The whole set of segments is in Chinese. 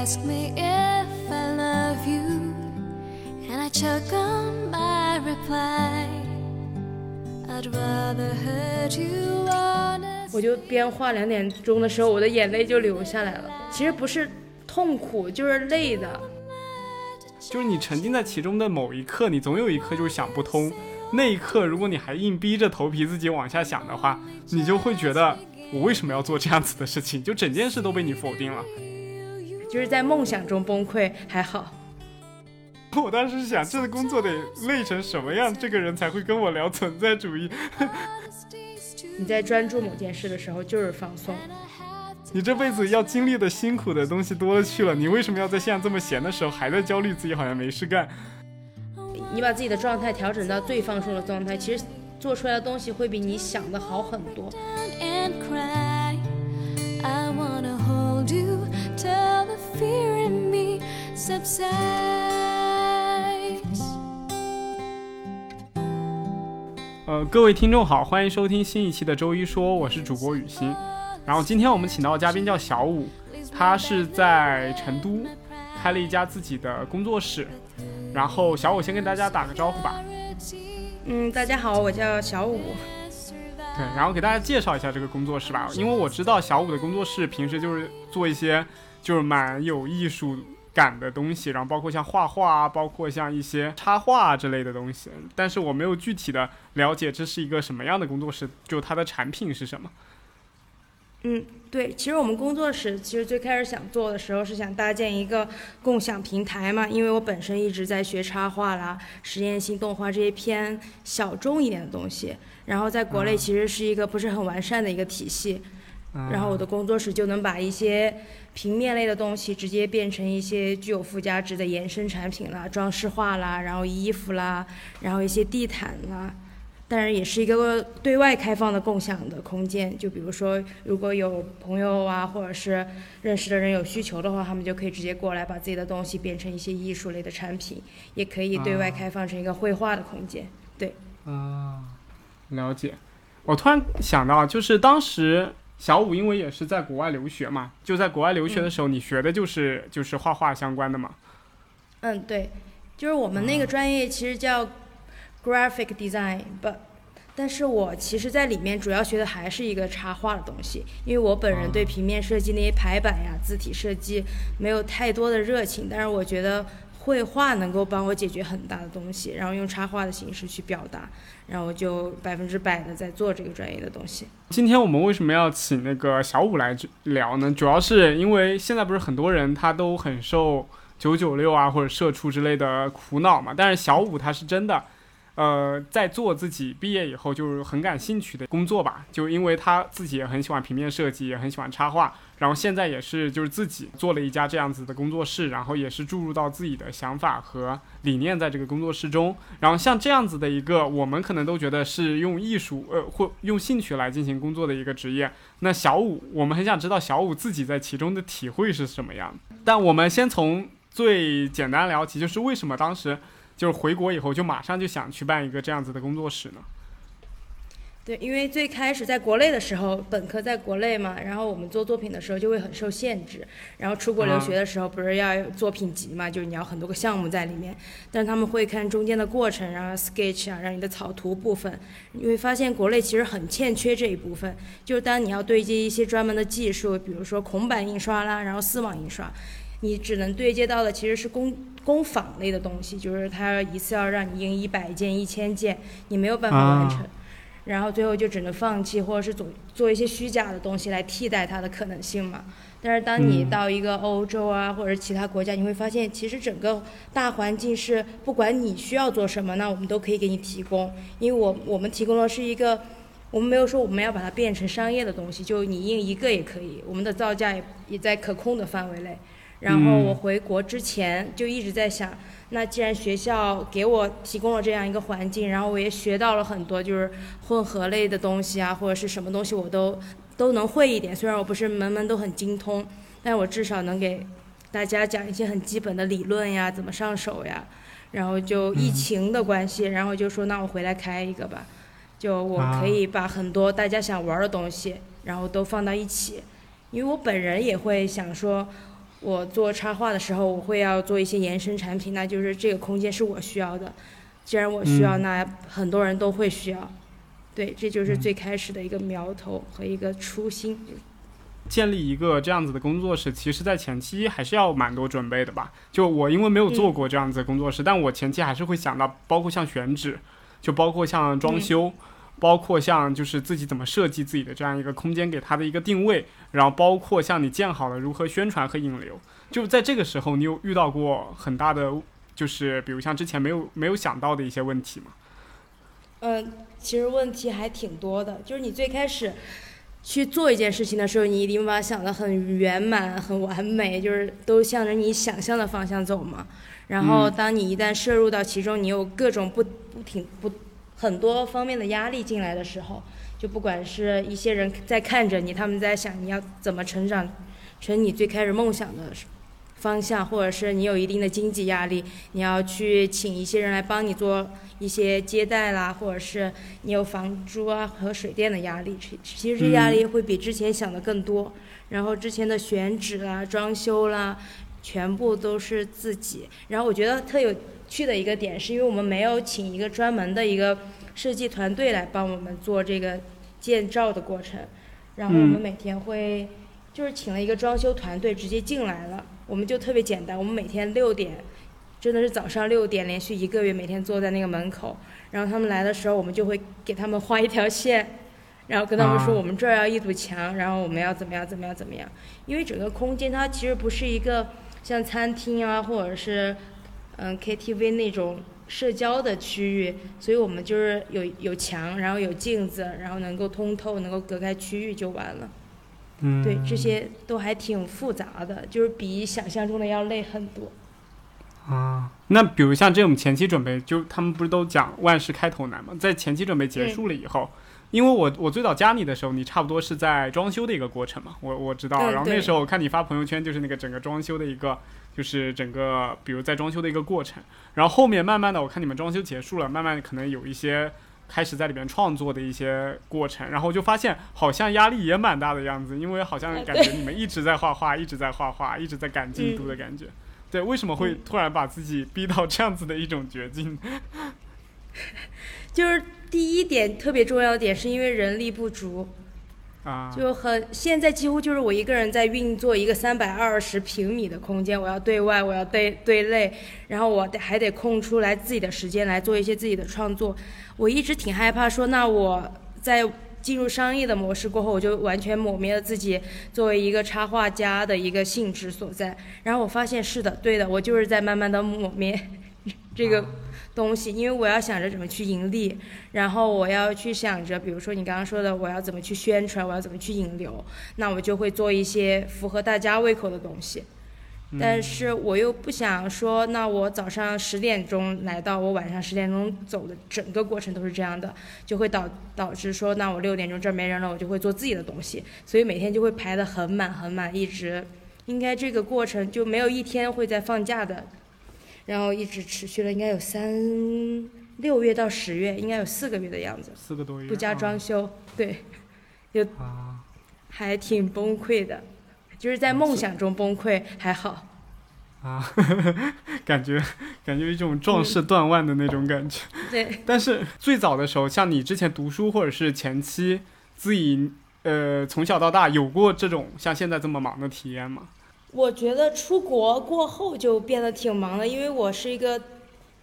ask me if I love you, and I choke on my reply. I'd rather hurt you honestly. 我就边画两点钟的时候，我的眼泪就流下来了。其实不是痛苦，就是累的。就是你沉浸在其中的某一刻，你总有一刻就是想不通。那一刻，如果你还硬逼着头皮自己往下想的话，你就会觉得我为什么要做这样子的事情？就整件事都被你否定了。就是在梦想中崩溃还好。我当时想，这个工作得累成什么样，这个人才会跟我聊存在主义？你在专注某件事的时候就是放松。你这辈子要经历的辛苦的东西多了去了，你为什么要在现在这么闲的时候还在焦虑自己好像没事干？你把自己的状态调整到最放松的状态，其实做出来的东西会比你想的好很多。Fear in me subsides. 呃，各位听众好，欢迎收听新一期的周一说，我是主播雨欣。然后今天我们请到的嘉宾叫小五，他是在成都开了一家自己的工作室。然后小五先跟大家打个招呼吧。嗯，大家好，我叫小五。对，然后给大家介绍一下这个工作室吧，因为我知道小五的工作室平时就是做一些就是蛮有艺术感的东西，然后包括像画画啊，包括像一些插画啊之类的东西，但是我没有具体的了解这是一个什么样的工作室，就它的产品是什么。嗯，对，其实我们工作室其实最开始想做的时候是想搭建一个共享平台嘛，因为我本身一直在学插画啦、实验性动画这些偏小众一点的东西，然后在国内其实是一个不是很完善的一个体系，然后我的工作室就能把一些平面类的东西直接变成一些具有附加值的延伸产品啦、装饰画啦，然后衣服啦，然后一些地毯啦。当然也是一个对外开放的共享的空间。就比如说，如果有朋友啊，或者是认识的人有需求的话，他们就可以直接过来把自己的东西变成一些艺术类的产品，也可以对外开放成一个绘画的空间。对，啊，了解。我突然想到，就是当时小五因为也是在国外留学嘛，就在国外留学的时候，你学的就是就是画画相关的嘛。嗯，对，就是我们那个专业其实叫 graphic design，不，但是我其实在里面主要学的还是一个插画的东西，因为我本人对平面设计那些排版呀、字体设计没有太多的热情，但是我觉得绘画能够帮我解决很大的东西，然后用插画的形式去表达，然后我就百分之百的在做这个专业的东西。今天我们为什么要请那个小五来聊呢？主要是因为现在不是很多人他都很受九九六啊或者社畜之类的苦恼嘛，但是小五他是真的。呃，在做自己毕业以后就是很感兴趣的工作吧，就因为他自己也很喜欢平面设计，也很喜欢插画，然后现在也是就是自己做了一家这样子的工作室，然后也是注入到自己的想法和理念在这个工作室中。然后像这样子的一个，我们可能都觉得是用艺术呃或用兴趣来进行工作的一个职业。那小五，我们很想知道小五自己在其中的体会是什么样。但我们先从最简单聊起，就是为什么当时。就是回国以后就马上就想去办一个这样子的工作室呢？对，因为最开始在国内的时候，本科在国内嘛，然后我们做作品的时候就会很受限制。然后出国留学的时候，不是要有作品集嘛，就是你要很多个项目在里面，但是他们会看中间的过程，然后 sketch 啊，让你的草图部分，你会发现国内其实很欠缺这一部分。就是当你要对接一些专门的技术，比如说孔板印刷啦，然后丝网印刷。你只能对接到的其实是工工坊类的东西，就是它一次要让你印一百件、一千件，你没有办法完成，然后最后就只能放弃，或者是做做一些虚假的东西来替代它的可能性嘛。但是当你到一个欧洲啊，或者其他国家，你会发现其实整个大环境是不管你需要做什么，那我们都可以给你提供，因为我我们提供的是一个，我们没有说我们要把它变成商业的东西，就你印一个也可以，我们的造价也也在可控的范围内。然后我回国之前就一直在想，那既然学校给我提供了这样一个环境，然后我也学到了很多就是混合类的东西啊，或者是什么东西我都都能会一点。虽然我不是门门都很精通，但我至少能给大家讲一些很基本的理论呀，怎么上手呀。然后就疫情的关系，然后就说那我回来开一个吧，就我可以把很多大家想玩的东西，然后都放到一起。因为我本人也会想说。我做插画的时候，我会要做一些延伸产品，那就是这个空间是我需要的。既然我需要，嗯那很多人都会需要。对，这就是嗯最开始的一个苗头和一个初心。建立一个这样子的工作室，其实在前期还是要蛮多准备的吧。就我因为没有做过这样子的工作室，但我前期还是会想到，包括像选址，就包括像装修，包括像就是自己怎么设计自己的这样一个空间，给它的一个定位，然后包括像你建好了如何宣传和引流。就在这个时候，你有遇到过很大的，就是比如像之前没有没有想到的一些问题吗？嗯，其实问题还挺多的，就是你最开始去做一件事情的时候，你一定把它想得很圆满、很完美，就是都向着你想象的方向走嘛。然后，嗯当你一旦摄入到其中，你有各种不不停不很多方面的压力进来的时候，就不管是一些人在看着你，他们在想你要怎么成长成你最开始梦想的方向，或者是你有一定的经济压力，你要去请一些人来帮你做一些接待啦，或者是你有房租啊和水电的压力，其其实这压力会比之前想的更多。然后之前的选址啦、装修啦，全部都是自己。然后我觉得特有趣的一个点，是因为我们没有请一个专门的一个设计团队来帮我们做这个建造的过程，然后我们嗯每天会就是请了一个装修团队直接进来了，我们就特别简单，我们每天六点。真的是早上六点，连续一个月每天坐在那个门口，然后他们来的时候，我们就会给他们画一条线，然后跟他们说啊我们这儿要一堵墙，然后我们要怎么样怎么样怎么样。因为整个空间它其实不是一个像餐厅啊，或者是嗯 KTV 那种社交的区域，所以我们就是有有墙，然后有镜子，然后能够通透，能够隔开区域就完了。嗯，对，这些都还挺复杂的，就是比想象中的要累很多。啊，那比如像这种前期准备，就他们不是都讲万事开头难吗？在前期准备结束了以后，因为我我最早加你的时候，你差不多是在装修的一个过程嘛，我我知道。嗯然后那时候我看你发朋友圈，就是那个整个装修的一个，就是整个比如在装修的一个过程。然后后面慢慢的，我看你们装修结束了，慢慢可能有一些开始在里面创作的一些过程，然后就发现好像压力也蛮大的样子，因为好像啊感觉你们一直在画画，一直在画画，一直在赶进度的感觉。对，为什么会嗯突然把自己逼到这样子的一种绝境？就是第一点特别重要的点，是因为人力不足，啊，就很现在几乎就是我一个人在运作一个三百二十平米的空间，我要对外，我要对对内，然后我得还得空出来自己的时间来做一些自己的创作。我一直挺害怕说，那我在进入商业的模式过后，我就完全抹灭了自己作为一个插画家的一个性质所在。然后我发现是的，对的，我就是在慢慢的抹灭这个东西，因为我要想着怎么去盈利，然后我要去想着，比如说你刚刚说的，我要怎么去宣传，我要怎么去引流，那我就会做一些符合大家胃口的东西。但是我又不想说，那我早上十点钟来到，我晚上十点钟走的整个过程都是这样的，就会导导致说，那我六点钟这儿没人了，我就会做自己的东西，所以每天就会排得很满很满，一直，应该这个过程就没有一天会在放假的，然后一直持续了应该有三六月到十月，应该有四个月的样子，四个多月，不加装修，对，啊，还挺崩溃的，就是在梦想中崩溃还好。啊，感觉感觉一种壮士断腕的那种感觉。对，但是最早的时候，像你之前读书或者是前期自己呃从小到大有过这种像现在这么忙的体验吗？我觉得出国过后就变得挺忙的，因为我是一个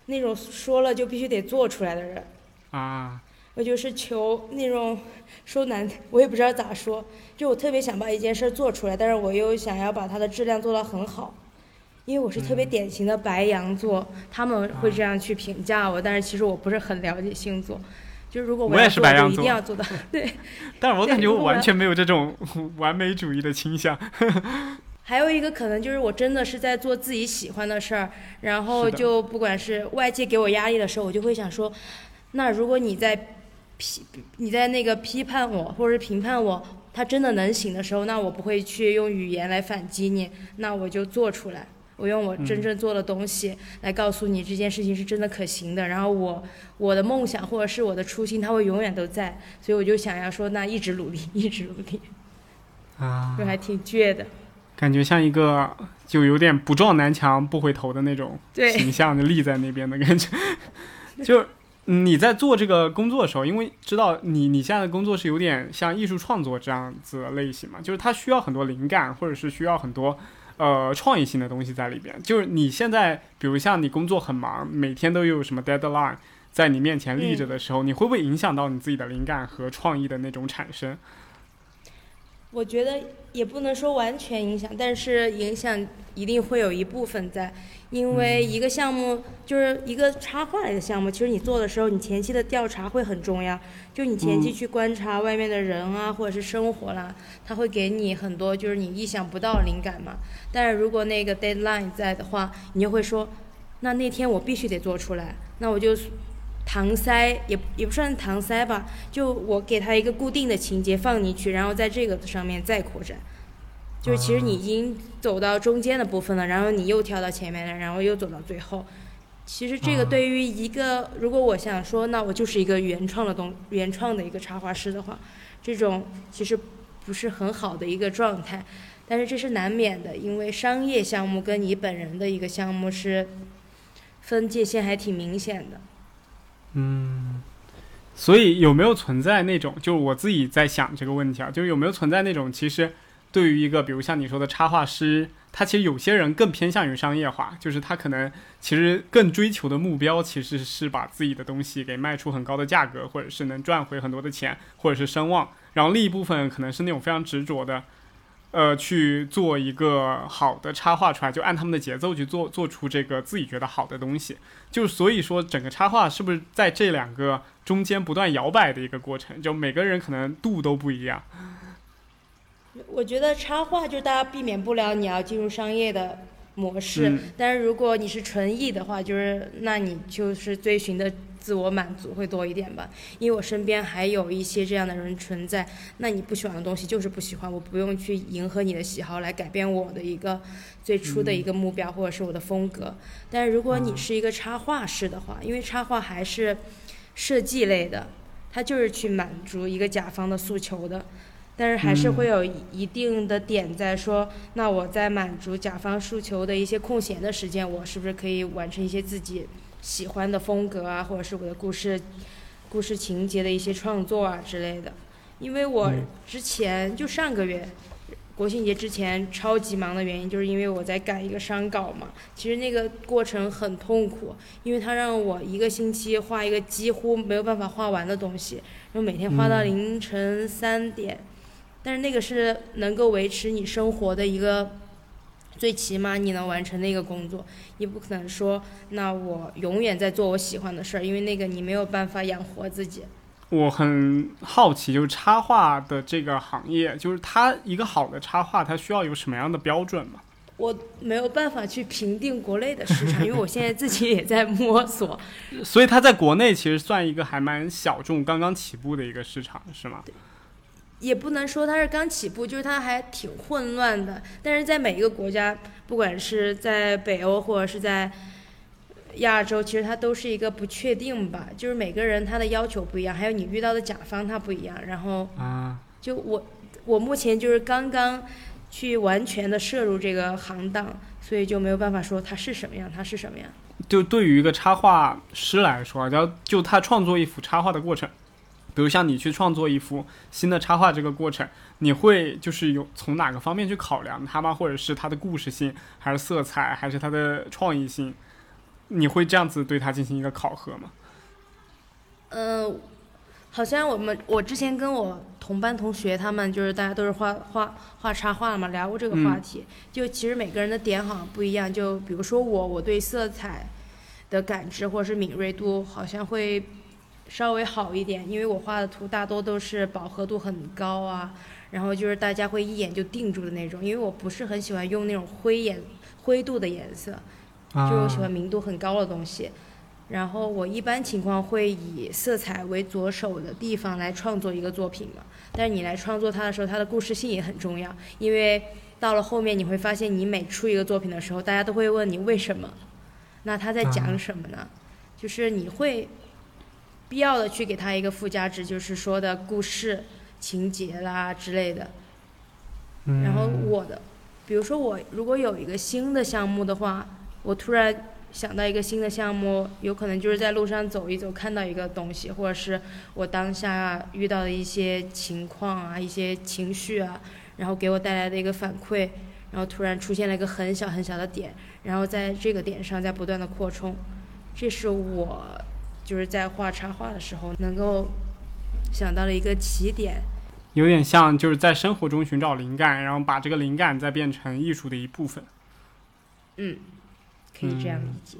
那种说了就必须得做出来的人。啊，我就是求那种说难，我也不知道咋说，就我特别想把一件事做出来，但是我又想要把它的质量做到很好，因为我是特别典型的白羊座，他们会这样去评价我，但是其实我不是很了解星座，就是如果我也是白羊座。定要做到，对。但是我感觉我完全没有这种完美主义的倾向。还有一个可能就是我真的是在做自己喜欢的事儿，然后就不管是外界给我压力的时候，我就会想说，那如果你在批你在那个批判我或者是评判我，他真的能行的时候，那我不会去用语言来反击你，那我就做出来。我用我真正做的东西来告诉你这件事情是真的可行的，然后我我的梦想或者是我的初心，它会永远都在，所以我就想要说，那一直努力，一直努力，啊就还挺倔的。感觉像一个就有点不撞南墙不回头的那种形象，就立在那边的感觉。就是你在做这个工作的时候，因为知道你你现在的工作是有点像艺术创作这样子的类型嘛，就是它需要很多灵感，或者是需要很多呃创意性的东西在里边。就是你现在，比如像你工作很忙，每天都有什么 deadline 在你面前立着的时候，你会不会影响到你自己的灵感和创意的那种产生？我觉得也不能说完全影响，但是影响一定会有一部分在，因为一个项目就是一个插画类的项目，其实你做的时候，你前期的调查会很重要，就你前期去观察外面的人啊，或者是生活啦，他会给你很多就是你意想不到的灵感嘛。但是如果那个 deadline 在的话，你就会说，那那天我必须得做出来，那我就。搪塞也也不算搪塞吧，就我给他一个固定的情节放进去，然后在这个上面再扩展，就是其实你已经走到中间的部分了，然后你又跳到前面了，然后又走到最后。其实这个对于一个，如果我想说，那我就是一个原创的东原创的一个插画师的话，这种其实不是很好的一个状态，但是这是难免的，因为商业项目跟你本人的一个项目是分界线还挺明显的。嗯，所以有没有存在那种，就是我自己在想这个问题啊，就是有没有存在那种，其实对于一个，比如像你说的插画师，他其实有些人更偏向于商业化，就是他可能其实更追求的目标其实是把自己的东西给卖出很高的价格，或者是能赚回很多的钱，或者是声望，然后另一部分可能是那种非常执着的。呃，去做一个好的插画出来，就按他们的节奏去做，做出这个自己觉得好的东西。就所以说，整个插画是不是在这两个中间不断摇摆的一个过程？就每个人可能度都不一样。我觉得插画就大家避免不了你要进入商业的模式，嗯但是如果你是纯艺的话，就是那你就是追寻的自我满足会多一点吧。因为我身边还有一些这样的人存在，那你不喜欢的东西就是不喜欢，我不用去迎合你的喜好来改变我的一个最初的一个目标或者是我的风格。但是如果你是一个插画师的话，因为插画还是设计类的，它就是去满足一个甲方的诉求的。但是还是会有一定的点在说，那我在满足甲方诉求的一些空闲的时间，我是不是可以完成一些自己喜欢的风格啊，或者是我的故事、故事情节的一些创作啊之类的？因为我嗯之前就上个月国庆节之前超级忙的原因，就是因为我在赶一个商稿嘛。其实那个过程很痛苦，因为它让我一个星期画一个几乎没有办法画完的东西，然后每天画到嗯凌晨三点。但是那个是能够维持你生活的一个，最起码你能完成那个工作，你不可能说那我永远在做我喜欢的事儿，因为那个你没有办法养活自己。我很好奇，就是插画的这个行业，就是它一个好的插画，它需要有什么样的标准吗？我没有办法去评定国内的市场，因为我现在自己也在摸索。所以它在国内其实算一个还蛮小众、刚刚起步的一个市场，是吗？也不能说它是刚起步，就是它还挺混乱的。但是在每一个国家，不管是在北欧或者是在亚洲，其实它都是一个不确定吧。就是每个人他的要求不一样，还有你遇到的甲方他不一样。然后啊，就我我目前就是刚刚去完全的摄入这个行当，所以就没有办法说它是什么样，它是什么样。就对于一个插画师来说啊，要就他创作一幅插画的过程，比如像你去创作一幅新的插画这个过程，你会就是有从哪个方面去考量它吗？或者是它的故事性，还是色彩，还是它的创意性？你会这样子对它进行一个考核吗？嗯，好像我们我之前跟我同班同学他们就是大家都是画画画插画嘛，聊过这个话题。就其实每个人的点好像不一样。就比如说我，我对色彩的感知或者是敏锐度好像会稍微好一点，因为我画的图大多都是饱和度很高啊，然后就是大家会一眼就定住的那种。因为我不是很喜欢用那种灰颜灰度的颜色，就我喜欢明度很高的东西。然后我一般情况会以色彩为着手的地方来创作一个作品嘛。但是你来创作它的时候，它的故事性也很重要，因为到了后面你会发现，你每出一个作品的时候，大家都会问你为什么，那他在讲什么呢？就是你会必要的去给他一个附加值，就是说的故事情节啦之类的。然后我的比如说我如果有一个新的项目的话，我突然想到一个新的项目，有可能就是在路上走一走，看到一个东西，或者是我当下遇到的一些情况啊、一些情绪啊，然后给我带来的一个反馈，然后突然出现了一个很小很小的点，然后在这个点上在不断的扩充，这是我就是在画插画的时候能够想到了一个起点。有点像就是在生活中寻找灵感，然后把这个灵感再变成艺术的一部分。嗯，可以这样理解。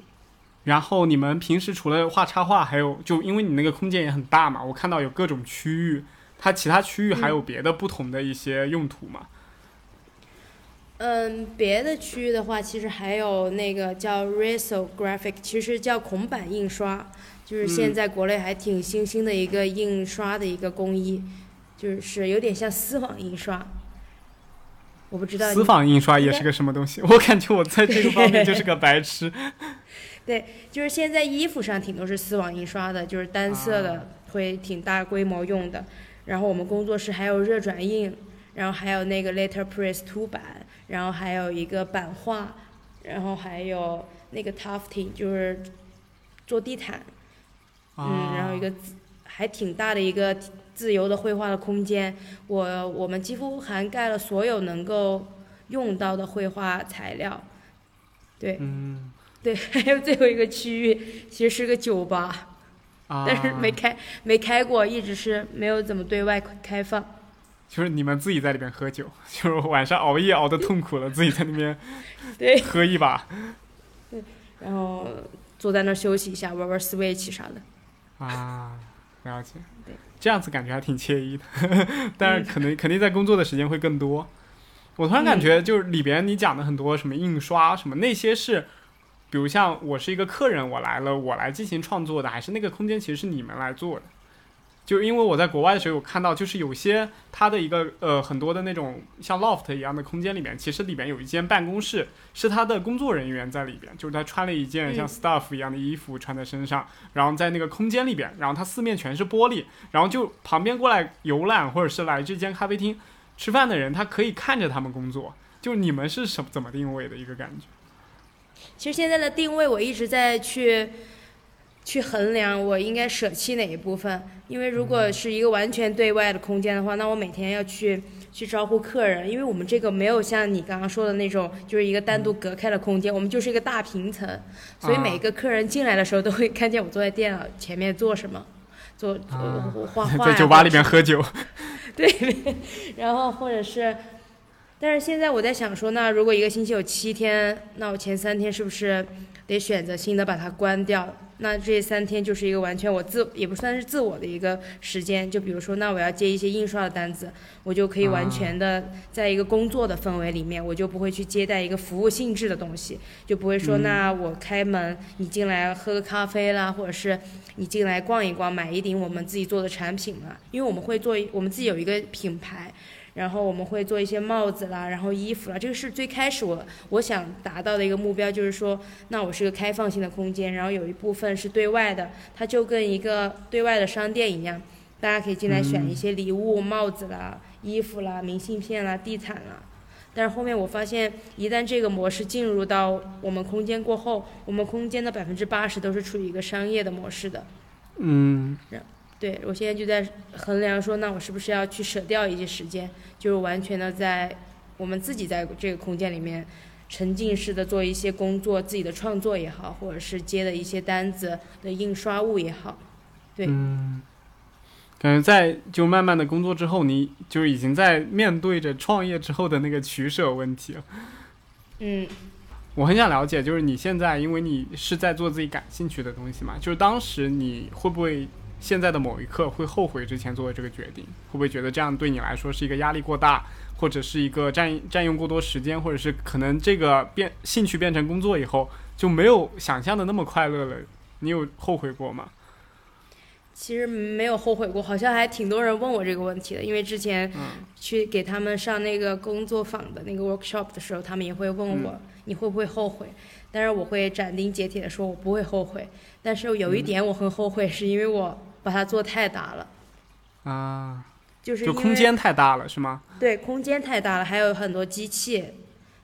然后你们平时除了画插画，还有就因为你那个空间也很大嘛，我看到有各种区域，它其他区域还有别的不同的一些用途吗？嗯，别的区域的话，其实还有那个叫 Risographic，其实叫孔板印刷，就是现在国内还挺新兴的一个印刷的一个工艺。就是有点像丝网印刷，我不知道。丝网印刷也是个什么东西？我感觉我在这个方面就是个白痴。对，就是现在衣服上挺多是丝网印刷的，就是单色的，会挺大规模用的。然后我们工作室还有热转印，然后还有那个 letterpress 凸版，然后还有一个版画，然后还有那个 tufting，就是做地毯。嗯，然后一个还挺大的一个。自由的绘画的空间，我我们几乎涵盖了所有能够用到的绘画材料，对，嗯，对，还有最后一个区域其实是个酒吧，但是没开没开过，一直是没有怎么对外开放。就是你们自己在里边喝酒，就是晚上熬夜熬的痛苦了，自己在那边 对。喝一把，对，然后坐在那儿休息一下，玩玩 Switch 啥的。啊，了解。对。这样子感觉还挺惬意的，但是可能肯定在工作的时间会更多。我突然感觉，就是里边你讲的很多什么印刷什么那些是，比如像我是一个客人，我来了，我来进行创作的，还是那个空间其实是你们来做的？就因为我在国外的时候有看到，就是有些它的一个呃很多的那种像 loft 一样的空间里面，其实里面有一间办公室，是他的工作人员在里边，就是他穿了一件像 staff 一样的衣服穿在身上，然后在那个空间里边，然后它四面全是玻璃，然后就旁边过来游览或者是来这间咖啡厅吃饭的人，他可以看着他们工作。就你们是什怎么定位的一个感觉？其实现在的定位我一直在去。去衡量我应该舍弃哪一部分，因为如果是一个完全对外的空间的话，那我每天要去去招呼客人，因为我们这个没有像你刚刚说的那种，就是一个单独隔开的空间，我们就是一个大平层，所以每个客人进来的时候都会看见我坐在电脑前面做什么，做画画 在酒吧里面喝酒，对，然后或者是，但是现在我在想说，那如果一个星期有七天，那我前三天是不是得选择性的把它关掉？那这三天就是一个完全我自也不算是自我的一个时间，就比如说，那我要接一些印刷的单子，我就可以完全的在一个工作的氛围里面，我就不会去接待一个服务性质的东西，就不会说，那我开门，你进来喝个咖啡啦，或者是你进来逛一逛，买一顶我们自己做的产品啦，因为我们会做，我们自己有一个品牌。然后我们会做一些帽子啦，然后衣服啦，这个是最开始我我想达到的一个目标，就是说，那我是个开放性的空间，然后有一部分是对外的，它就跟一个对外的商店一样，大家可以进来选一些礼物、帽子啦、衣服啦、明信片啦、地毯啦。但是后面我发现，一旦这个模式进入到我们空间过后，我们空间的百分之八十都是处于一个商业的模式的。嗯。对，我现在就在衡量说，那我是不是要去舍掉一些时间，就是完全的在我们自己在这个空间里面沉浸式的做一些工作，自己的创作也好，或者是接的一些单子的印刷物也好，对。嗯。感觉在就慢慢的工作之后，你就已经在面对着创业之后的那个取舍问题了。嗯。我很想了解，就是你现在，因为你是在做自己感兴趣的东西嘛，就是当时你会不会？现在的某一刻会后悔之前做的这个决定，会不会觉得这样对你来说是一个压力过大，或者是一个占占用过多时间，或者是可能这个变兴趣变成工作以后就没有想象的那么快乐了？你有后悔过吗？其实没有后悔过，好像还挺多人问我这个问题的，因为之前去给他们上那个工作坊的那个 workshop 的时候，他们也会问我你会不会后悔。但是我会斩钉截铁的说，我不会后悔。但是有一点我很后悔，是因为我把它做太大了。啊，就是就空间太大了，是吗？对，空间太大了，还有很多机器，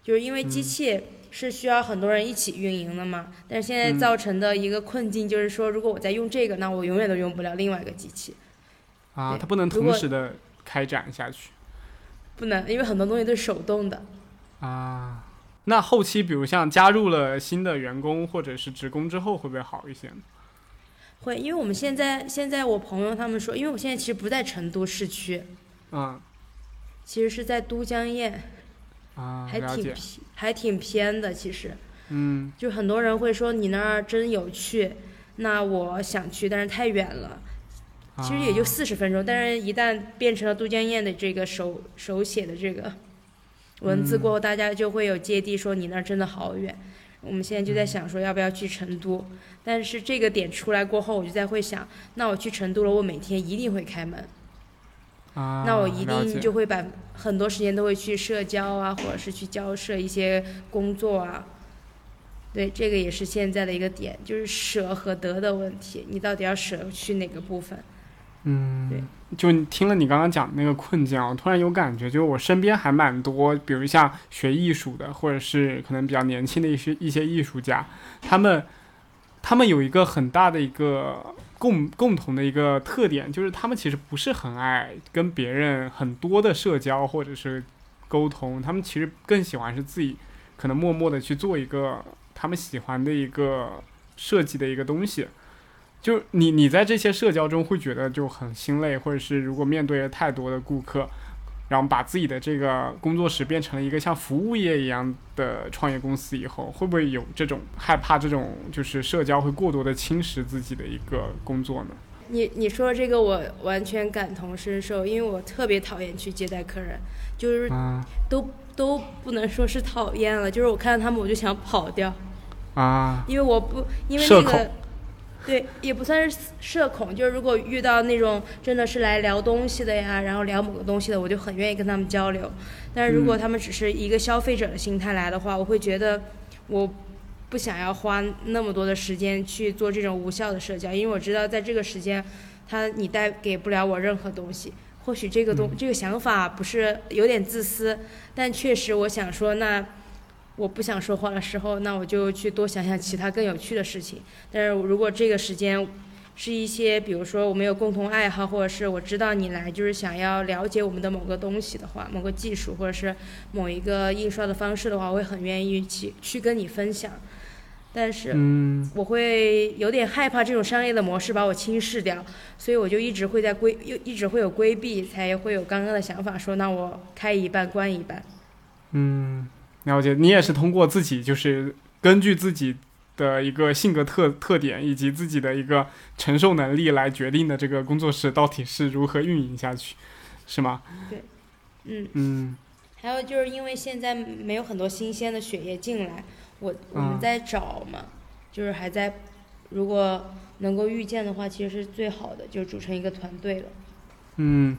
就是因为机器是需要很多人一起运营的嘛。但是现在嗯造成的一个困境就是说，如果我在用这个，那我永远都用不了另外一个机器，啊，它不能同时的开展下去不能，因为很多东西都是手动的。啊。那后期比如像加入了新的员工或者是职工之后，会不会好一些呢？会，因为我们现在现在我朋友他们说，因为我现在其实不在成都市区，嗯其实是在都江堰，啊，还，挺偏，还挺偏的。其实，嗯就很多人会说你那儿真有趣，那我想去，但是太远了。其实也就啊四十分钟，但是一旦变成了都江堰的这个手手写的这个文字过后，大家就会有芥蒂说你那儿真的好远。我们现在就在想说要不要去成都，但是这个点出来过后，我就在会想，那我去成都了，我每天一定会开门，啊，那我一定就会把很多时间都会去社交啊，或者是去交涉一些工作啊。对，这个也是现在的一个点，就是舍和得的问题，你到底要舍去哪个部分？嗯，对就听了你刚刚讲的那个困境啊，我突然有感觉，就是我身边还蛮多，比如像学艺术的，或者是可能比较年轻的一些一些艺术家，他们他们有一个很大的一个共共同的一个特点，就是他们其实不是很爱跟别人很多的社交或者是沟通，他们其实更喜欢是自己可能默默的去做一个他们喜欢的一个设计的一个东西。就你你在这些社交中会觉得就很心累，或者是如果面对了太多的顾客，然后把自己的这个工作室变成了一个像服务业一样的创业公司以后，会不会有这种害怕这种就是社交会过多的侵蚀自己的一个工作呢？你你说这个我完全感同身受，因为我特别讨厌去接待客人，就是啊都都不能说是讨厌了，就是我看到他们我就想跑掉，啊因为我不因为社恐那个。对，也不算是社恐，就是如果遇到那种真的是来聊东西的呀，然后聊某个东西的，我就很愿意跟他们交流。但是如果嗯他们只是一个消费者的心态来的话，我会觉得我不想要花那么多的时间去做这种无效的社交，因为我知道在这个时间，他你带给不了我任何东西。或许这个东、嗯这个想法不是有点自私，但确实我想说，那我不想说话的时候，那我就去多想想其他更有趣的事情。但是如果这个时间是一些，比如说我们有共同爱好，或者是我知道你来就是想要了解我们的某个东西的话，某个技术或者是某一个印刷的方式的话，我会很愿意去去跟你分享。但是嗯我会有点害怕这种商业的模式把我轻视掉，所以我就一直会在规，又一直会有规避，才会有刚刚的想法说，那我开一半关一半。嗯，了解。你也是通过自己就是根据自己的一个性格特特点以及自己的一个承受能力来决定的这个工作室到底是如何运营下去，是吗？对嗯，嗯还有就是因为现在没有很多新鲜的血液进来，我我们嗯在找嘛，就是还在，如果能够遇见的话，其实是最好的，就组成一个团队了。嗯，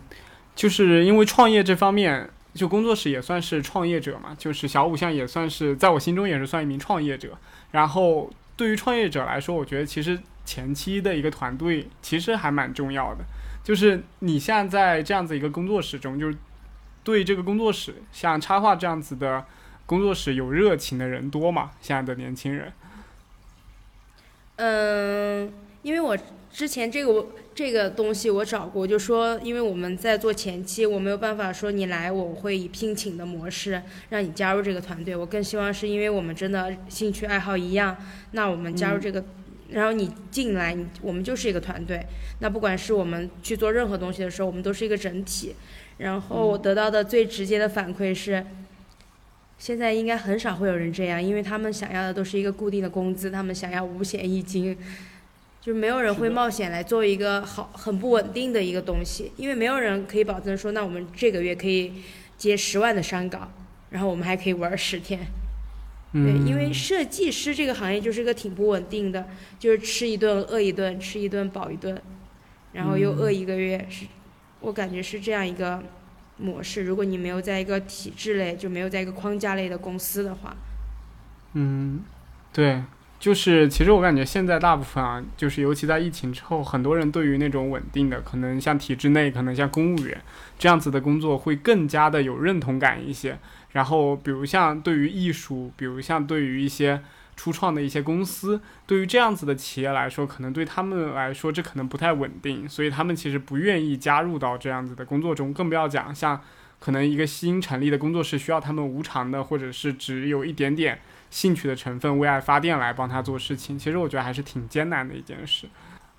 就是因为创业这方面，就工作室也算是创业者嘛，就是小五像也算是在我心中也是算一名创业者。然后对于创业者来说，我觉得其实前期的一个团队其实还蛮重要的。就是你现在在这样子一个工作室中，就是对这个工作室，像插画这样子的工作室有热情的人多嘛？现在的年轻人，嗯，因为我之前这个我这个东西我找过，就说因为我们在做前期，我没有办法说你来，我会以聘请的模式让你加入这个团队。我更希望是因为我们真的兴趣爱好一样，那我们加入这个，然后你进来，你我们就是一个团队。那不管是我们去做任何东西的时候，我们都是一个整体。然后我得到的最直接的反馈是。现在应该很少会有人这样，因为他们想要的都是一个固定的工资，他们想要五险一金，就是没有人会冒险来做一个好很不稳定的一个东西，因为没有人可以保证说，那我们这个月可以接十万的商稿，然后我们还可以玩十天。对，嗯，因为设计师这个行业就是个挺不稳定的，就是吃一顿饿一顿，吃一顿饱一顿，然后又饿一个月，是我感觉是这样一个模式。如果你没有在一个体制类，就没有在一个框架类的公司的话，嗯，对，就是其实我感觉现在大部分啊，就是尤其在疫情之后，很多人对于那种稳定的，可能像体制内，可能像公务员这样子的工作会更加的有认同感一些。然后，比如像对于艺术，比如像对于一些初创的一些公司，对于这样子的企业来说，可能对他们来说这可能不太稳定，所以他们其实不愿意加入到这样子的工作中，更不要讲像可能一个新成立的工作室需要他们无偿的，或者是只有一点点。兴趣的成分为爱发电来帮他做事情，其实我觉得还是挺艰难的一件事。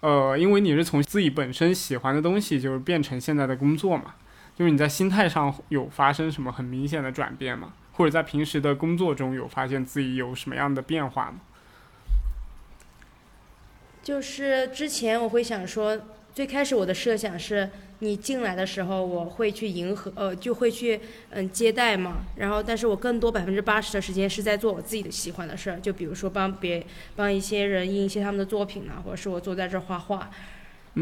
呃，因为你是从自己本身喜欢的东西，就是变成现在的工作嘛，就是你在心态上有发生什么很明显的转变吗？或者在平时的工作中有发现自己有什么样的变化吗？就是之前我会想说，最开始我的设想是。你进来的时候，我会去迎合，呃，就会去嗯接待嘛。然后，但是我更多百分之八十的时间是在做我自己的喜欢的事儿，就比如说帮别帮一些人印一些他们的作品啊，或者是我坐在这儿画画。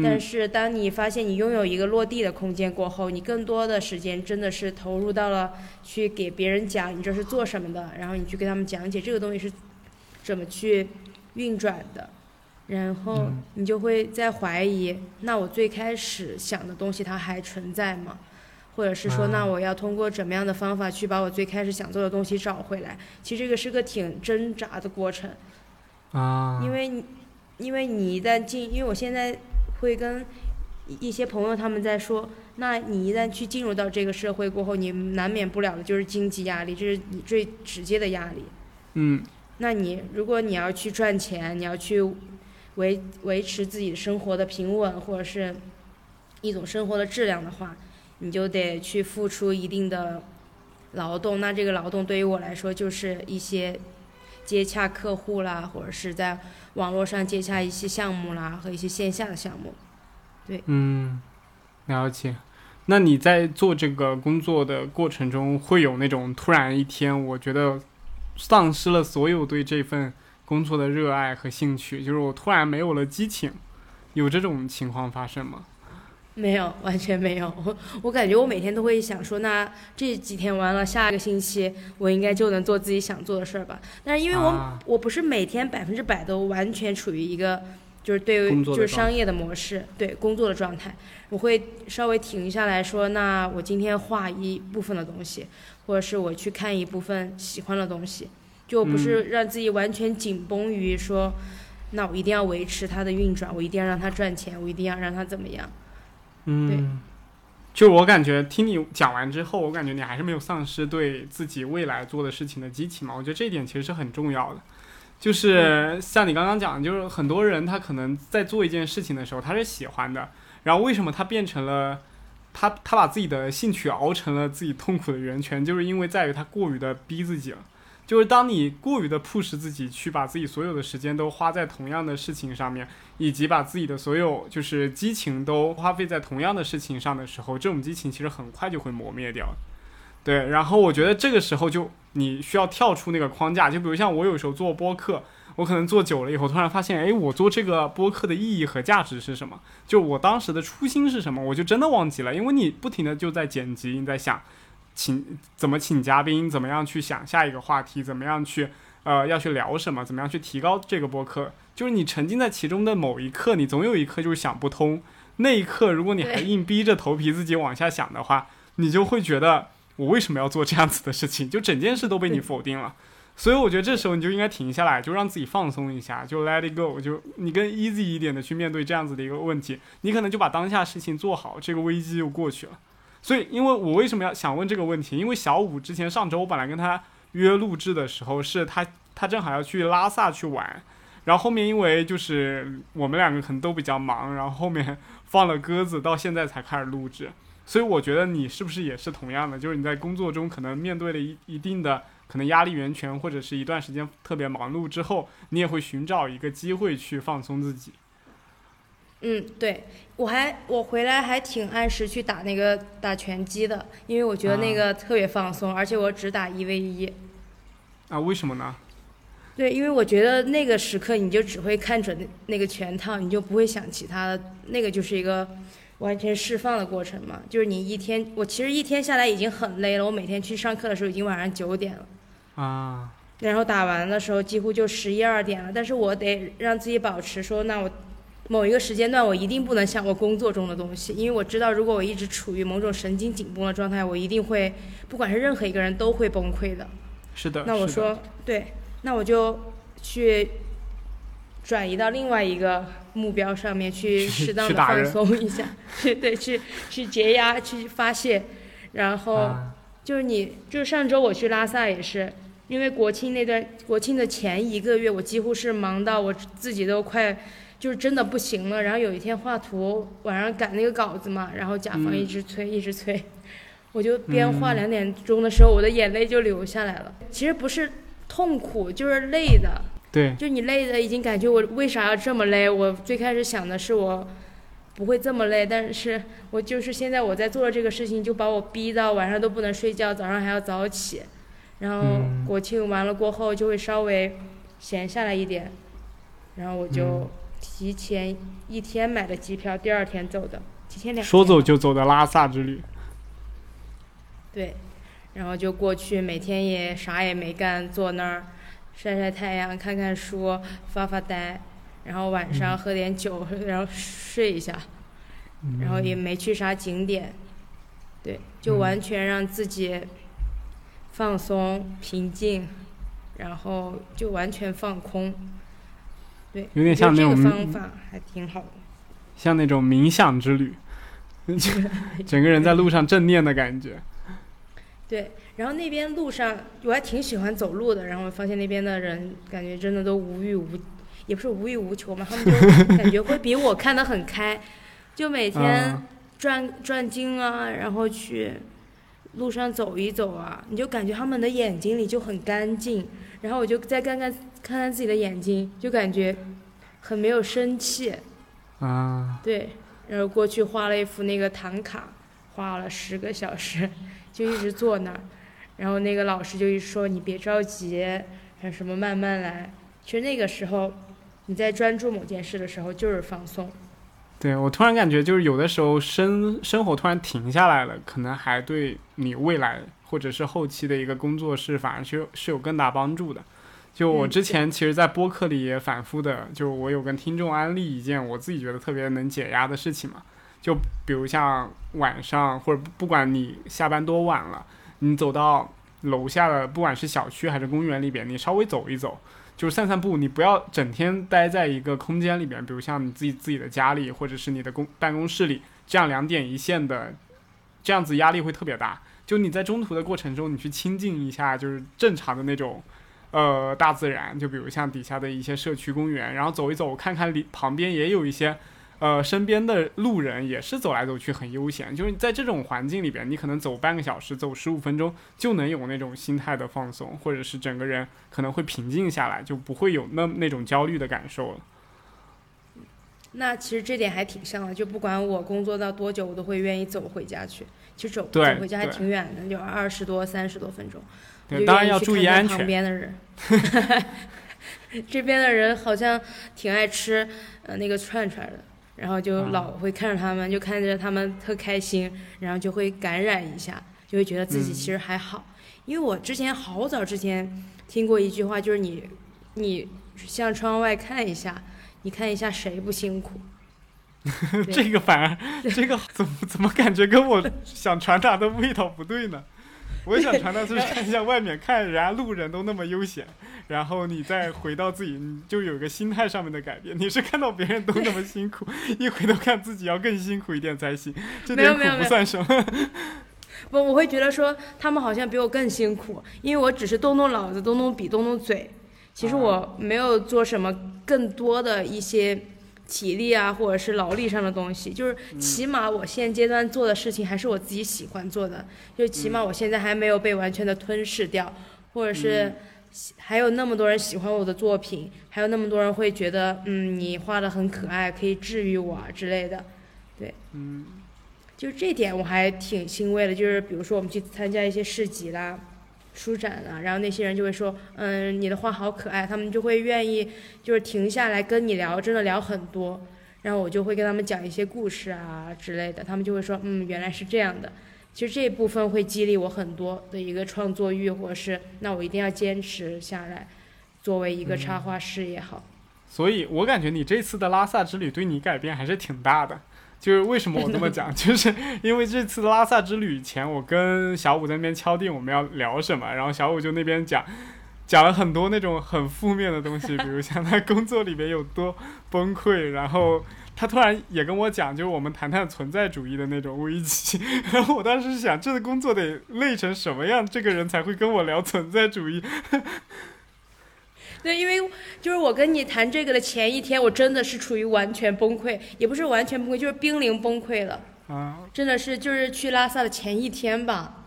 但是，当你发现你拥有一个落地的空间过后，你更多的时间真的是投入到了去给别人讲你这是做什么的，然后你去给他们讲解这个东西是怎么去运转的。然后你就会在怀疑，那我最开始想的东西它还存在吗？或者是说，那我要通过怎么样的方法去把我最开始想做的东西找回来？其实这个是个挺挣扎的过程。啊。因为，因为你一旦进，因为我现在会跟一些朋友他们在说，那你一旦去进入到这个社会过后，你难免不了的就是经济压力，这是你最直接的压力。嗯。那你如果你要去赚钱，你要去。维维持自己生活的平稳，或者是一种生活的质量的话，你就得去付出一定的劳动。那这个劳动对于我来说，就是一些接洽客户啦，或者是在网络上接洽一些项目啦，和一些线下的项目。对。嗯，了解。那你在做这个工作的过程中，会有那种突然一天，我觉得丧失了所有对这份。工作的热爱和兴趣，就是我突然没有了激情，有这种情况发生吗？没有，完全没有。我 我感觉我每天都会想说，那这几天完了，下一个星期我应该就能做自己想做的事儿吧。但是因为我我不是每天百分之百都完全处于一个就是对就是商业的模式，对工作的状态，我会稍微停下来说，那我今天画一部分的东西，或者是我去看一部分喜欢的东西。就不是让自己完全紧绷于说，那我一定要维持它的运转，我一定要让它赚钱，我一定要让它怎么样？嗯，对。就我感觉听你讲完之后，我感觉你还是没有丧失对自己未来做的事情的激情嘛。我觉得这一点其实是很重要的。就是像你刚刚讲，就是很多人他可能在做一件事情的时候，他是喜欢的，然后为什么他变成了他他把自己的兴趣熬成了自己痛苦的源泉，就是因为在于他过于的逼自己了。就是当你过于的 push 自己，去把自己所有的时间都花在同样的事情上面，以及把自己的所有就是激情都花费在同样的事情上的时候，这种激情其实很快就会磨灭掉。对，然后我觉得这个时候就你需要跳出那个框架，就比如像我有时候做播客，我可能做久了以后，突然发现，哎，我做这个播客的意义和价值是什么？就我当时的初心是什么？我就真的忘记了，因为你不停的就在剪辑，你在想。请怎么请嘉宾？怎么样去想下一个话题？怎么样去呃要去聊什么？怎么样去提高这个播客？就是你沉浸在其中的某一刻，你总有一刻就是想不通。那一刻，如果你还硬逼着头皮自己往下想的话，你就会觉得我为什么要做这样子的事情？就整件事都被你否定了。所以我觉得这时候你就应该停下来，就让自己放松一下，就 let it go，就你更 easy 一点的去面对这样子的一个问题。你可能就把当下事情做好，这个危机就过去了。所以，因为我为什么要想问这个问题？因为小五之前上周我本来跟他约录制的时候，是他他正好要去拉萨去玩，然后后面因为就是我们两个可能都比较忙，然后后面放了鸽子，到现在才开始录制。所以我觉得你是不是也是同样的？就是你在工作中可能面对了一一定的可能压力源泉，或者是一段时间特别忙碌之后，你也会寻找一个机会去放松自己。嗯，对，我还我回来还挺按时去打那个打拳击的，因为我觉得那个特别放松，而且我只打一 v 一。啊？为什么呢？对，因为我觉得那个时刻你就只会看准那个拳套，你就不会想其他的，那个就是一个完全释放的过程嘛。就是你一天，我其实一天下来已经很累了，我每天去上课的时候已经晚上九点了。啊。然后打完的时候几乎就十一二点了，但是我得让自己保持说，那我某一个时间段我一定不能想我工作中的东西，因为我知道如果我一直处于某种神经紧绷的状态，我一定会，不管是任何一个人都会崩溃的。是的。那我说对，那我就去转移到另外一个目标上面去，适当的放松一下，去对，去去解压，去发泄。然后就是你，就是上周我去拉萨也是，因为国庆那段，国庆的前一个月我几乎是忙到我自己都快。就是真的不行了，然后有一天画图，晚上赶那个稿子嘛，然后甲方一直催，一直催，我就边画两点钟的时候，我的眼泪就流下来了。其实不是痛苦，就是累的。对。就你累的已经感觉我为啥要这么累？我最开始想的是我不会这么累，但是我就是现在我在做的这个事情，就把我逼到晚上都不能睡觉，早上还要早起。然后国庆完了过后就会稍微闲下来一点，然后我就。提前一天买的机票，第二天走的，提前两。说走就走的拉萨之旅。对，然后就过去，每天也啥也没干，坐那儿晒晒太阳，看看书，发发呆，然后晚上喝点酒，然后睡一下，然后也没去啥景点，对，就完全让自己放松、平静，然后就完全放空。对，有点像那种方法还挺好的，像那种冥想之旅，整个人在路上正念的感觉。对，然后那边路上我还挺喜欢走路的，然后发现那边的人感觉真的都无欲无，也不是无欲无求嘛，他们就 感觉会比我看得很开，就每天转转经啊，然后去路上走一走啊，你就感觉他们的眼睛里就很干净，然后我就再看看。看看自己的眼睛，就感觉很没有生气。啊。对，然后过去画了一幅那个唐卡，画了十个小时，就一直坐那儿。然后那个老师就一说：“你别着急，还什么慢慢来。”其实那个时候，你在专注某件事的时候，就是放松。对我突然感觉，就是有的时候生生活突然停下来了，可能还对你未来或者是后期的一个工作室，反而是是有更大帮助的。就我之前其实，在播客里也反复的，就我有跟听众安利一件我自己觉得特别能解压的事情嘛。就比如像晚上，或者不管你下班多晚了，你走到楼下的，不管是小区还是公园里边，你稍微走一走，就是散散步。你不要整天待在一个空间里边，比如像你自己自己的家里，或者是你的公办公室里，这样两点一线的，这样子压力会特别大。就你在中途的过程中，你去亲近一下，就是正常的那种。呃，大自然，就比如像底下的一些社区公园，然后走一走，看看里旁边也有一些，呃，身边的路人也是走来走去，很悠闲。就是在这种环境里边，你可能走半个小时，走十五分钟，就能有那种心态的放松，或者是整个人可能会平静下来，就不会有那那种焦虑的感受了。那其实这点还挺像的，就不管我工作到多久，我都会愿意走回家去。其实走走回家还挺远的，就二十多、三十多分钟。对当然要注意安全。旁边的人 这边的人好像挺爱吃呃那个串串的，然后就老会看着他们，就看着他们特开心，然后就会感染一下，就会觉得自己其实还好。因为我之前好早之前听过一句话，就是你你向窗外看一下，你看一下谁不辛苦。这个反而这个怎么怎么感觉跟我想传达的味道不对呢？我想传达是看一下外面，看人家路人都那么悠闲，然后你再回到自己，你就有个心态上面的改变。你是看到别人都那么辛苦，一回头看自己要更辛苦一点才行，这点苦不算什么。不，我会觉得说他们好像比我更辛苦，因为我只是动动脑子、动动笔、动动嘴，其实我没有做什么更多的一些。体力啊，或者是劳力上的东西，就是起码我现阶段做的事情还是我自己喜欢做的，就起码我现在还没有被完全的吞噬掉，或者是还有那么多人喜欢我的作品，还有那么多人会觉得，嗯，你画的很可爱，可以治愈我啊之类的，对，嗯，就这点我还挺欣慰的，就是比如说我们去参加一些市集啦。舒展了，然后那些人就会说，嗯，你的画好可爱，他们就会愿意就是停下来跟你聊，真的聊很多。然后我就会跟他们讲一些故事啊之类的，他们就会说，嗯，原来是这样的。其实这一部分会激励我很多的一个创作欲，或是那我一定要坚持下来，作为一个插画师也好。所以我感觉你这次的拉萨之旅对你改变还是挺大的。就是为什么我这么讲，就是因为这次拉萨之旅前，我跟小五在那边敲定我们要聊什么，然后小五就那边讲，讲了很多那种很负面的东西，比如像他工作里面有多崩溃，然后他突然也跟我讲，就是我们谈谈存在主义的那种危机，然后我当时想，这个工作得累成什么样，这个人才会跟我聊存在主义。对，因为就是我跟你谈这个的前一天，我真的是处于完全崩溃，也不是完全崩溃，就是濒临崩溃了。啊，真的是就是去拉萨的前一天吧，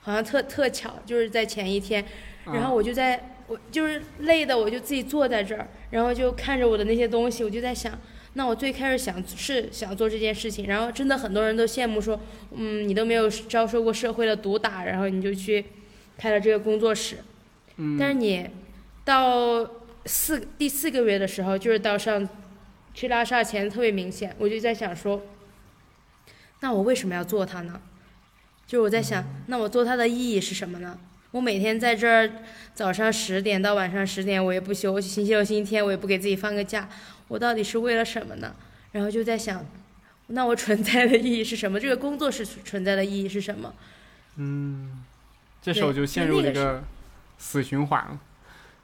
好像特特巧，就是在前一天，然后我就在我就是累的，我就自己坐在这儿，然后就看着我的那些东西，我就在想，那我最开始想是想做这件事情，然后真的很多人都羡慕说，嗯，你都没有遭受过社会的毒打，然后你就去开了这个工作室，嗯，但是你。到四第四个月的时候，就是到上去拉萨前特别明显，我就在想说，那我为什么要做它呢？就是我在想，那我做它的意义是什么呢？我每天在这儿早上十点到晚上十点，我也不休息，星期六、星期天我也不给自己放个假，我到底是为了什么呢？然后就在想，那我存在的意义是什么？这个工作是存在的意义是什么？嗯，这时候就陷入一个死循环了。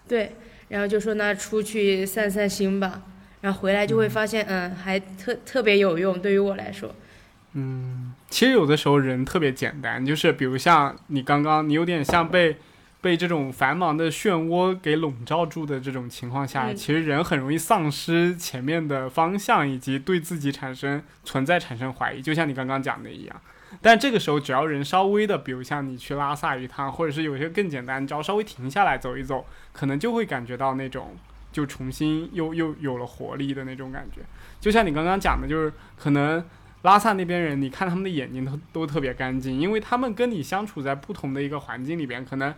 对，然后就说那出去散散心吧，然后回来就会发现，嗯，还特特别有用，对于我来说。嗯，其实有的时候人特别简单，就是比如像你刚刚，你有点像被被这种繁忙的漩涡给笼罩住的这种情况下，其实人很容易丧失前面的方向，以及对自己产生存在产生怀疑，就像你刚刚讲的一样。但这个时候，只要人稍微的，比如像你去拉萨一趟，或者是有些更简单，只要稍微停下来走一走，可能就会感觉到那种就重新又又有了活力的那种感觉。就像你刚刚讲的，就是可能拉萨那边人，你看他们的眼睛都都特别干净，因为他们跟你相处在不同的一个环境里边，可能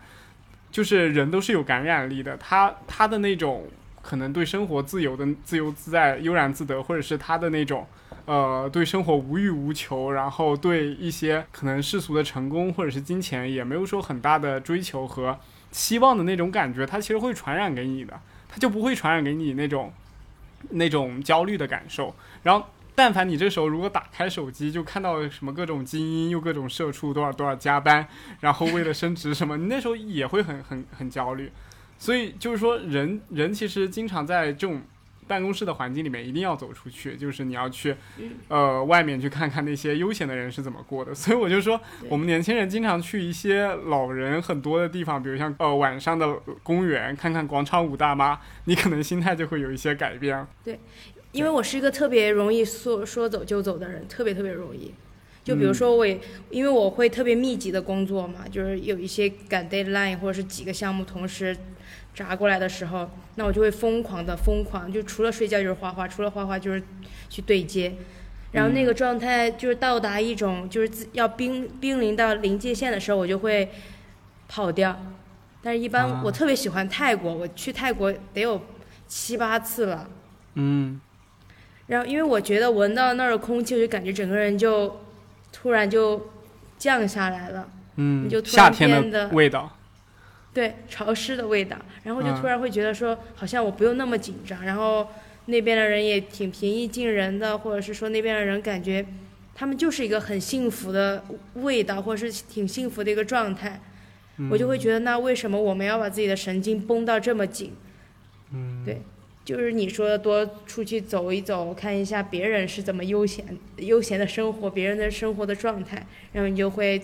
就是人都是有感染力的。他他的那种可能对生活自由的自由自在、悠然自得，或者是他的那种。呃，对生活无欲无求，然后对一些可能世俗的成功或者是金钱也没有说很大的追求和期望的那种感觉，它其实会传染给你的，它就不会传染给你那种那种焦虑的感受。然后，但凡你这时候如果打开手机，就看到什么各种精英又各种社畜多少多少加班，然后为了升职什么，你那时候也会很很很焦虑。所以就是说，人人其实经常在这种。办公室的环境里面一定要走出去，就是你要去，呃，外面去看看那些悠闲的人是怎么过的。所以我就说，我们年轻人经常去一些老人很多的地方，比如像呃晚上的公园，看看广场舞大妈，你可能心态就会有一些改变。对，因为我是一个特别容易说说走就走的人，特别特别容易。就比如说我，因为我会特别密集的工作嘛，就是有一些赶 deadline 或者是几个项目同时。砸过来的时候，那我就会疯狂的疯狂，就除了睡觉就是画画，除了画画就是去对接，然后那个状态就是到达一种就是要濒濒临到临界线的时候，我就会跑掉。但是，一般我特别喜欢泰国，我去泰国得有七八次了。嗯。然后，因为我觉得闻到那儿的空气，我就感觉整个人就突然就降下来了。嗯。你就突然变的味道。对潮湿的味道，然后就突然会觉得说，好像我不用那么紧张，然后那边的人也挺平易近人的，或者是说那边的人感觉他们就是一个很幸福的味道，或者是挺幸福的一个状态，我就会觉得那为什么我们要把自己的神经绷到这么紧？嗯，对，就是你说的多出去走一走，看一下别人是怎么悠闲悠闲的生活，别人的生活的状态，然后你就会。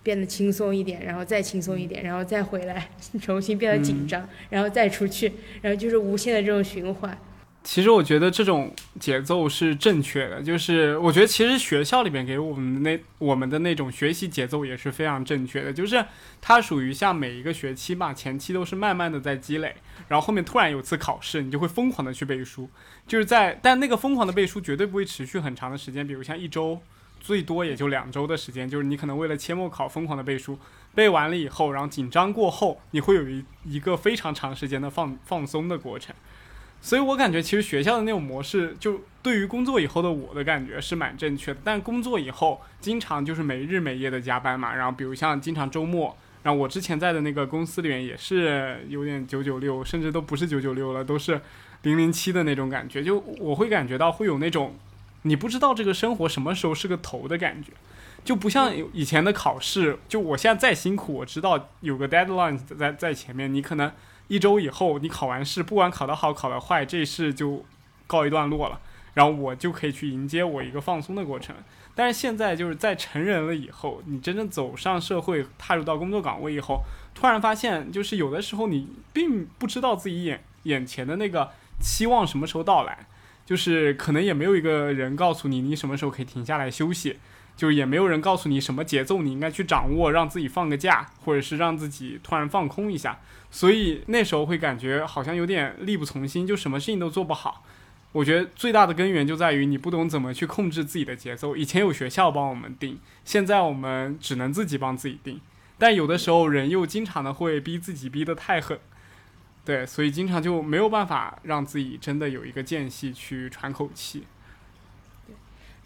变得轻松一点，然后再轻松一点，然后再回来，重新变得紧张，然后再出去，然后就是无限的这种循环。其实我觉得这种节奏是正确的，就是我觉得其实学校里面给我们那我们的那种学习节奏也是非常正确的，就是它属于像每一个学期吧，前期都是慢慢的在积累，然后后面突然有次考试，你就会疯狂的去背书，就是在但那个疯狂的背书绝对不会持续很长的时间，比如像一周。最多也就两周的时间，就是你可能为了期末考疯狂的背书，背完了以后，然后紧张过后，你会有一一个非常长时间的放放松的过程。所以我感觉其实学校的那种模式，就对于工作以后的我的感觉是蛮正确的。但工作以后，经常就是没日没夜的加班嘛，然后比如像经常周末，然后我之前在的那个公司里面也是有点九九六，甚至都不是九九六了，都是零零七的那种感觉。就我会感觉到会有那种你不知道这个生活什么时候是个头的感觉。就不像以前的考试，就我现在再辛苦，我知道有个 deadline 在在前面，你可能一周以后你考完试，不管考得好考得坏，这事就告一段落了，然后我就可以去迎接我一个放松的过程。但是现在就是在成人了以后，你真正走上社会，踏入到工作岗位以后，突然发现，就是有的时候你并不知道自己眼眼前的那个期望什么时候到来，就是可能也没有一个人告诉你，你什么时候可以停下来休息。就也没有人告诉你什么节奏你应该去掌握，让自己放个假，或者是让自己突然放空一下。所以那时候会感觉好像有点力不从心，就什么事情都做不好。我觉得最大的根源就在于你不懂怎么去控制自己的节奏。以前有学校帮我们定，现在我们只能自己帮自己定。但有的时候人又经常的会逼自己逼得太狠，对，所以经常就没有办法让自己真的有一个间隙去喘口气。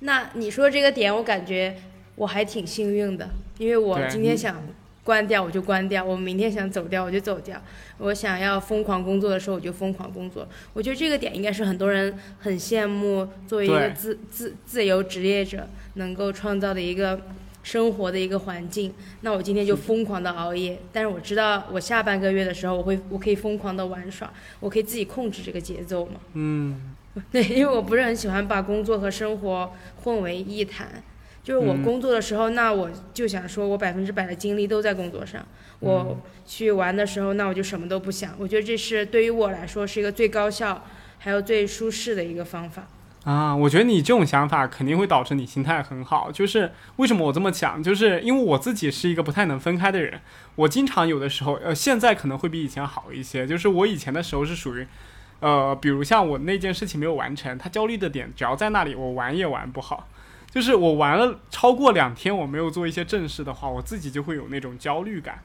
那你说这个点，我感觉我还挺幸运的，因为我今天想关掉我就关掉，我明天想走掉我就走掉，我想要疯狂工作的时候我就疯狂工作。我觉得这个点应该是很多人很羡慕作为一个自自自由职业者能够创造的一个生活的一个环境。那我今天就疯狂的熬夜，但是我知道我下半个月的时候我会我可以疯狂的玩耍，我可以自己控制这个节奏嘛。嗯。对，因为我不是很喜欢把工作和生活混为一谈。就是我工作的时候，那我就想说，我百分之百的精力都在工作上。我去玩的时候，那我就什么都不想。我觉得这是对于我来说是一个最高效，还有最舒适的一个方法。啊，我觉得你这种想法肯定会导致你心态很好。就是为什么我这么讲，就是因为我自己是一个不太能分开的人。我经常有的时候，呃，现在可能会比以前好一些。就是我以前的时候是属于。呃，比如像我那件事情没有完成，他焦虑的点只要在那里，我玩也玩不好。就是我玩了超过两天，我没有做一些正事的话，我自己就会有那种焦虑感。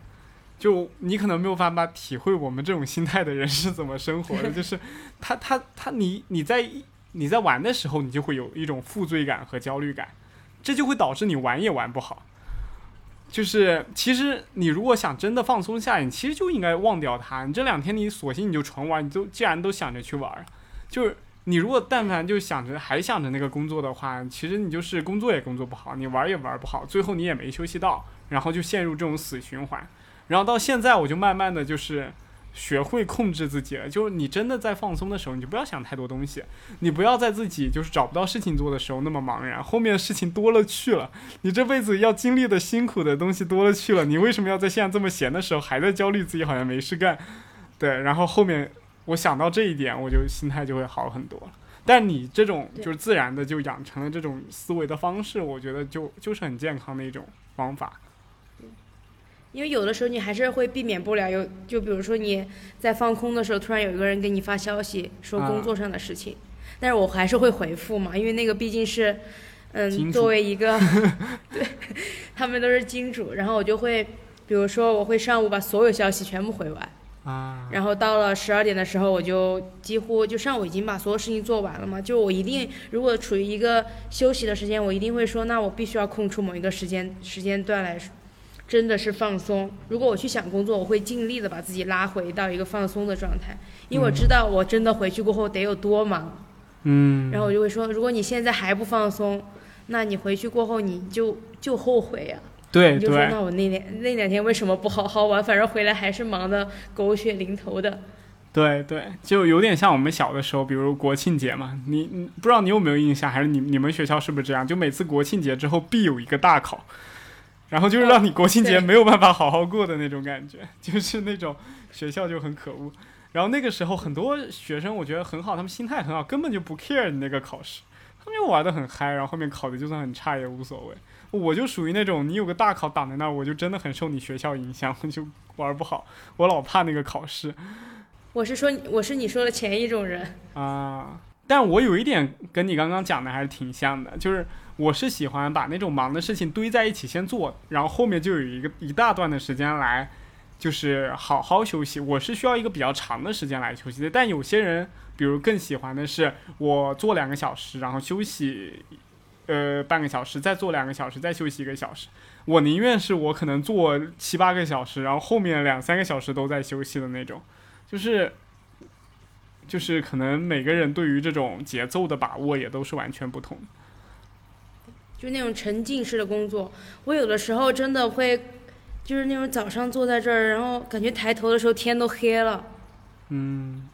就你可能没有办法体会我们这种心态的人是怎么生活的，就是他他他你你在你在玩的时候，你就会有一种负罪感和焦虑感，这就会导致你玩也玩不好。就是，其实你如果想真的放松下来，你其实就应该忘掉它。你这两天你索性你就纯玩，你就既然都想着去玩，就是你如果但凡就想着还想着那个工作的话，其实你就是工作也工作不好，你玩也玩不好，最后你也没休息到，然后就陷入这种死循环。然后到现在，我就慢慢的就是。学会控制自己了，就是你真的在放松的时候，你就不要想太多东西，你不要在自己就是找不到事情做的时候那么茫然，后面的事情多了去了，你这辈子要经历的辛苦的东西多了去了，你为什么要在现在这么闲的时候还在焦虑自己好像没事干？对，然后后面我想到这一点，我就心态就会好很多了。但你这种就是自然的就养成了这种思维的方式，我觉得就就是很健康的一种方法。因为有的时候你还是会避免不了有，就比如说你在放空的时候，突然有一个人给你发消息说工作上的事情，但是我还是会回复嘛，因为那个毕竟是，嗯，作为一个，对，他们都是金主，然后我就会，比如说我会上午把所有消息全部回完，啊，然后到了十二点的时候，我就几乎就上午已经把所有事情做完了嘛，就我一定如果处于一个休息的时间，我一定会说，那我必须要空出某一个时间时间段来。真的是放松。如果我去想工作，我会尽力的把自己拉回到一个放松的状态，因为我知道我真的回去过后得有多忙。嗯。然后我就会说，如果你现在还不放松，那你回去过后你就就后悔呀。对你就说那我那两那两天为什么不好好玩？反正回来还是忙的狗血淋头的。对对，就有点像我们小的时候，比如国庆节嘛，你你不知道你有没有印象，还是你你们学校是不是这样？就每次国庆节之后必有一个大考。然后就是让你国庆节没有办法好好过的那种感觉，就是那种学校就很可恶。然后那个时候很多学生我觉得很好，他们心态很好，根本就不 care 你那个考试，他们就玩的很嗨，然后后面考的就算很差也无所谓。我就属于那种你有个大考挡在那儿，我就真的很受你学校影响，我就玩不好，我老怕那个考试。我是说我是你说的前一种人啊，但我有一点跟你刚刚讲的还是挺像的，就是。我是喜欢把那种忙的事情堆在一起先做，然后后面就有一个一大段的时间来就是好好休息。我是需要一个比较长的时间来休息的，但有些人，比如更喜欢的是我做两个小时，然后休息，呃，半个小时，再做两个小时，再休息一个小时。我宁愿是我可能做七八个小时，然后后面两三个小时都在休息的那种，就是，就是可能每个人对于这种节奏的把握也都是完全不同。就那种沉浸式的工作，我有的时候真的会，就是那种早上坐在这儿，然后感觉抬头的时候天都黑了，嗯，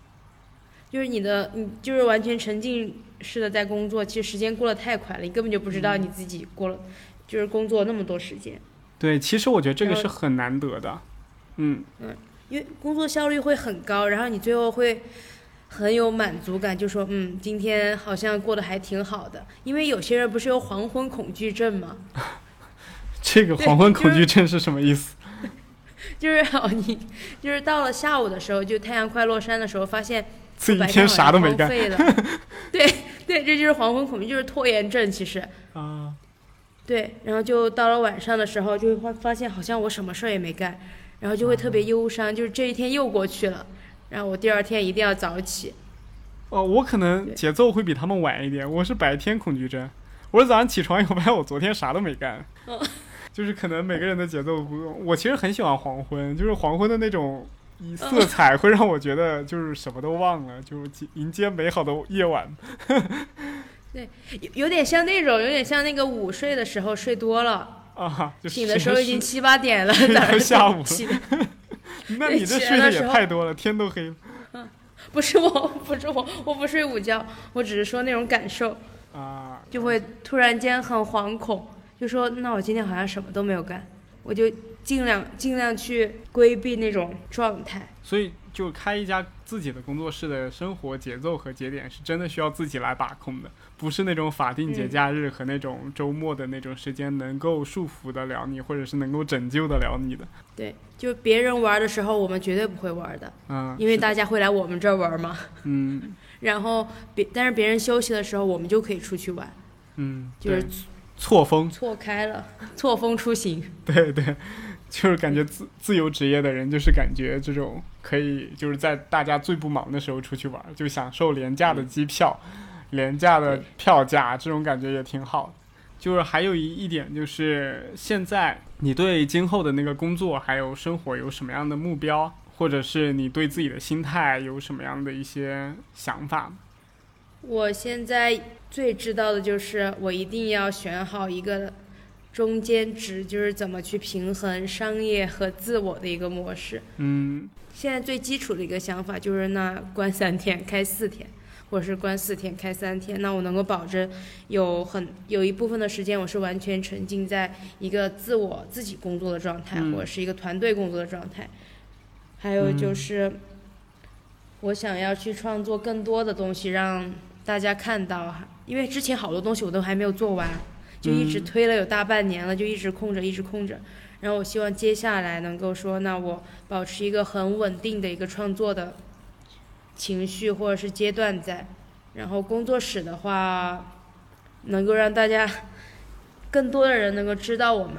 就是你的你就是完全沉浸式的在工作，其实时间过得太快了，你根本就不知道你自己过了，就是工作那么多时间，对，其实我觉得这个是很难得的。嗯。嗯，因为工作效率会很高，然后你最后会很有满足感，就说嗯，今天好像过得还挺好的。因为有些人不是有黄昏恐惧症吗？这个黄昏恐惧症是什么意思？就是哦，你就是到了下午的时候，就太阳快落山的时候，发现自己一天啥都没干废了。对对，这就是黄昏恐惧，就是拖延症。其实啊。对，然后就到了晚上的时候，就会发发现好像我什么事儿也没干，然后就会特别忧伤，就是这一天又过去了，然后我第二天一定要早起。哦，我可能节奏会比他们晚一点。我是白天恐惧症，我是早上起床以后发现我昨天啥都没干。哦 就是可能每个人的节奏不同。我其实很喜欢黄昏，就是黄昏的那种色彩会让我觉得就是什么都忘了，就迎接美好的夜晚。有有点像那种，有点像那个午睡的时候睡多了，啊，就醒的时候已经七八点了，睡到哪儿下午起的 那你这睡的也太多了，天都黑了不是我，不是我，我不睡午觉，我只是说那种感受，啊。就会突然间很惶恐，就说那我今天好像什么都没有干，我就尽量尽量去规避那种状态。所以，就开一家自己的工作室的生活节奏和节点是真的需要自己来把控的，不是那种法定节嗯假日和那种周末的那种时间能够束缚得了你，或者是能够拯救得了你的。对，就别人玩的时候，我们绝对不会玩的，嗯，因为大家会来我们这儿玩嘛。嗯 然后别，但是别人休息的时候，我们就可以出去玩，嗯，就是错峰，错开了，错峰出行。对对，就是感觉自自由职业的人，就是感觉这种可以就是在大家最不忙的时候出去玩，就享受廉价的机票、廉价的票价，这种感觉也挺好的。就是还有一一点就是，现在你对今后的那个工作还有生活有什么样的目标，或者是你对自己的心态有什么样的一些想法？我现在最知道的就是，我一定要选好一个中间值，就是怎么去平衡商业和自我的一个模式。嗯现在最基础的一个想法就是，那关三天开四天，或者是关四天开三天，那我能够保证有很有一部分的时间我是完全沉浸在一个自我自己工作的状态，嗯或者是一个团队工作的状态。还有就是，我想要去创作更多的东西，让大家看到，因为之前好多东西我都还没有做完，就一直嗯推了有大半年了，就一直空着，一直空着。然后我希望接下来能够说，那我保持一个很稳定的一个创作的情绪或者是阶段在。然后工作室的话，能够让大家更多的人能够知道我们。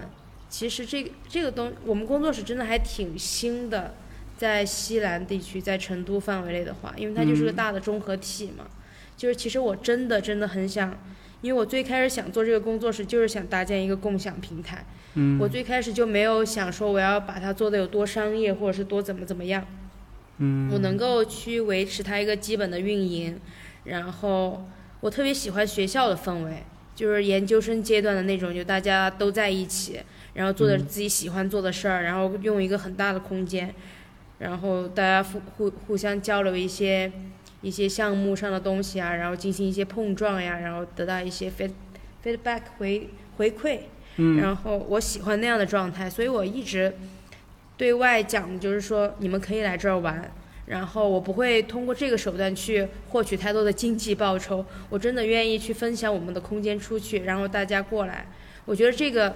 其实这个这个东，我们工作室真的还挺新的，在西南地区，在成都范围内的话，因为它就是个嗯大的综合体嘛。就是其实我真的真的很想，因为我最开始想做这个工作室，就是想搭建一个共享平台。嗯，我最开始就没有想说我要把它做的有多商业，或者是多怎么怎么样。嗯我能够去维持它一个基本的运营，然后我特别喜欢学校的氛围，就是研究生阶段的那种，就大家都在一起，然后做着嗯自己喜欢做的事儿，然后用一个很大的空间，然后大家互互互相交流一些一些项目上的东西啊，然后进行一些碰撞呀，然后得到一些 feed feedback 回回馈。嗯然后我喜欢那样的状态，所以我一直对外讲的就是说，你们可以来这儿玩，然后我不会通过这个手段去获取太多的经济报酬，我真的愿意去分享我们的空间出去，然后大家过来，我觉得这个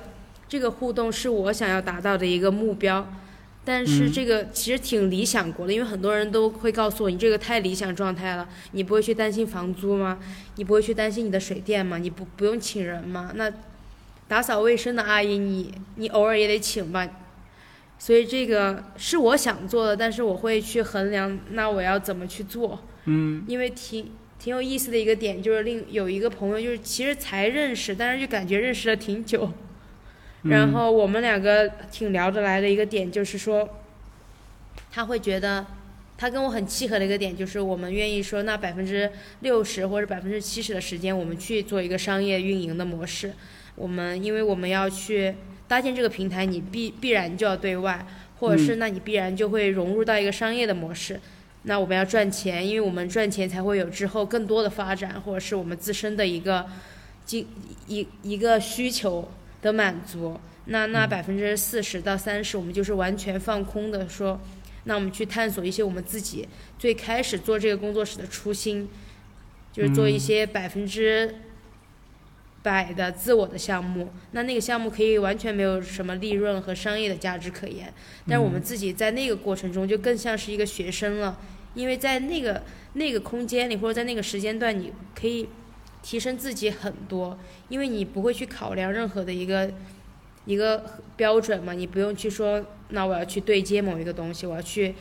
这个互动是我想要达到的一个目标。但是嗯这个其实挺理想国的，因为很多人都会告诉我，你这个太理想状态了，你不会去担心房租吗？你不会去担心你的水电吗？你不不用请人吗？那打扫卫生的阿姨你，你偶尔也得请吧。所以这个是我想做的，但是我会去衡量，那我要怎么去做？嗯因为挺挺有意思的一个点，就是另有一个朋友，就是其实才认识，但是就感觉认识了挺久。嗯然后我们两个挺聊得来的一个点，就是说，他会觉得，他跟我很契合的一个点，就是我们愿意说，那百分之六十或者百分之七十的时间，我们去做一个商业运营的模式。我们因为我们要去搭建这个平台，你必必然就要对外，或者是那你必然就会融入到一个商业的模式。那我们要赚钱，因为我们赚钱才会有之后更多的发展，或者是我们自身的一个经一一个需求的满足。那那百分之四十到三十，我们就是完全放空的说，那我们去探索一些我们自己最开始做这个工作室的初心，就是做一些百分之百的自我的项目。那那个项目可以完全没有什么利润和商业的价值可言，但是我们自己在那个过程中就更像是一个学生了，因为在那个那个空间里或者在那个时间段，你可以提升自己很多，因为你不会去考量任何的一个一个标准嘛，你不用去说，那我要去对接某一个东西，我要去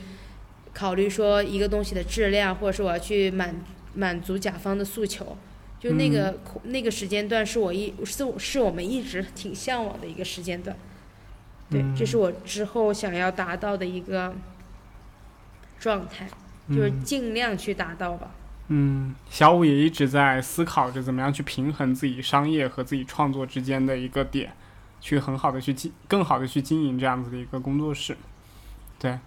考虑说一个东西的质量，或者是我要去满满足甲方的诉求。就那个空、那个时间段是我一是是我们一直挺向往的一个时间段，对，这是我之后想要达到的一个状态，就是尽量去达到吧。嗯，小五也一直在思考着怎么样去平衡自己商业和自己创作之间的一个点，去很好的去经，更好的去经营这样子的一个工作室。对。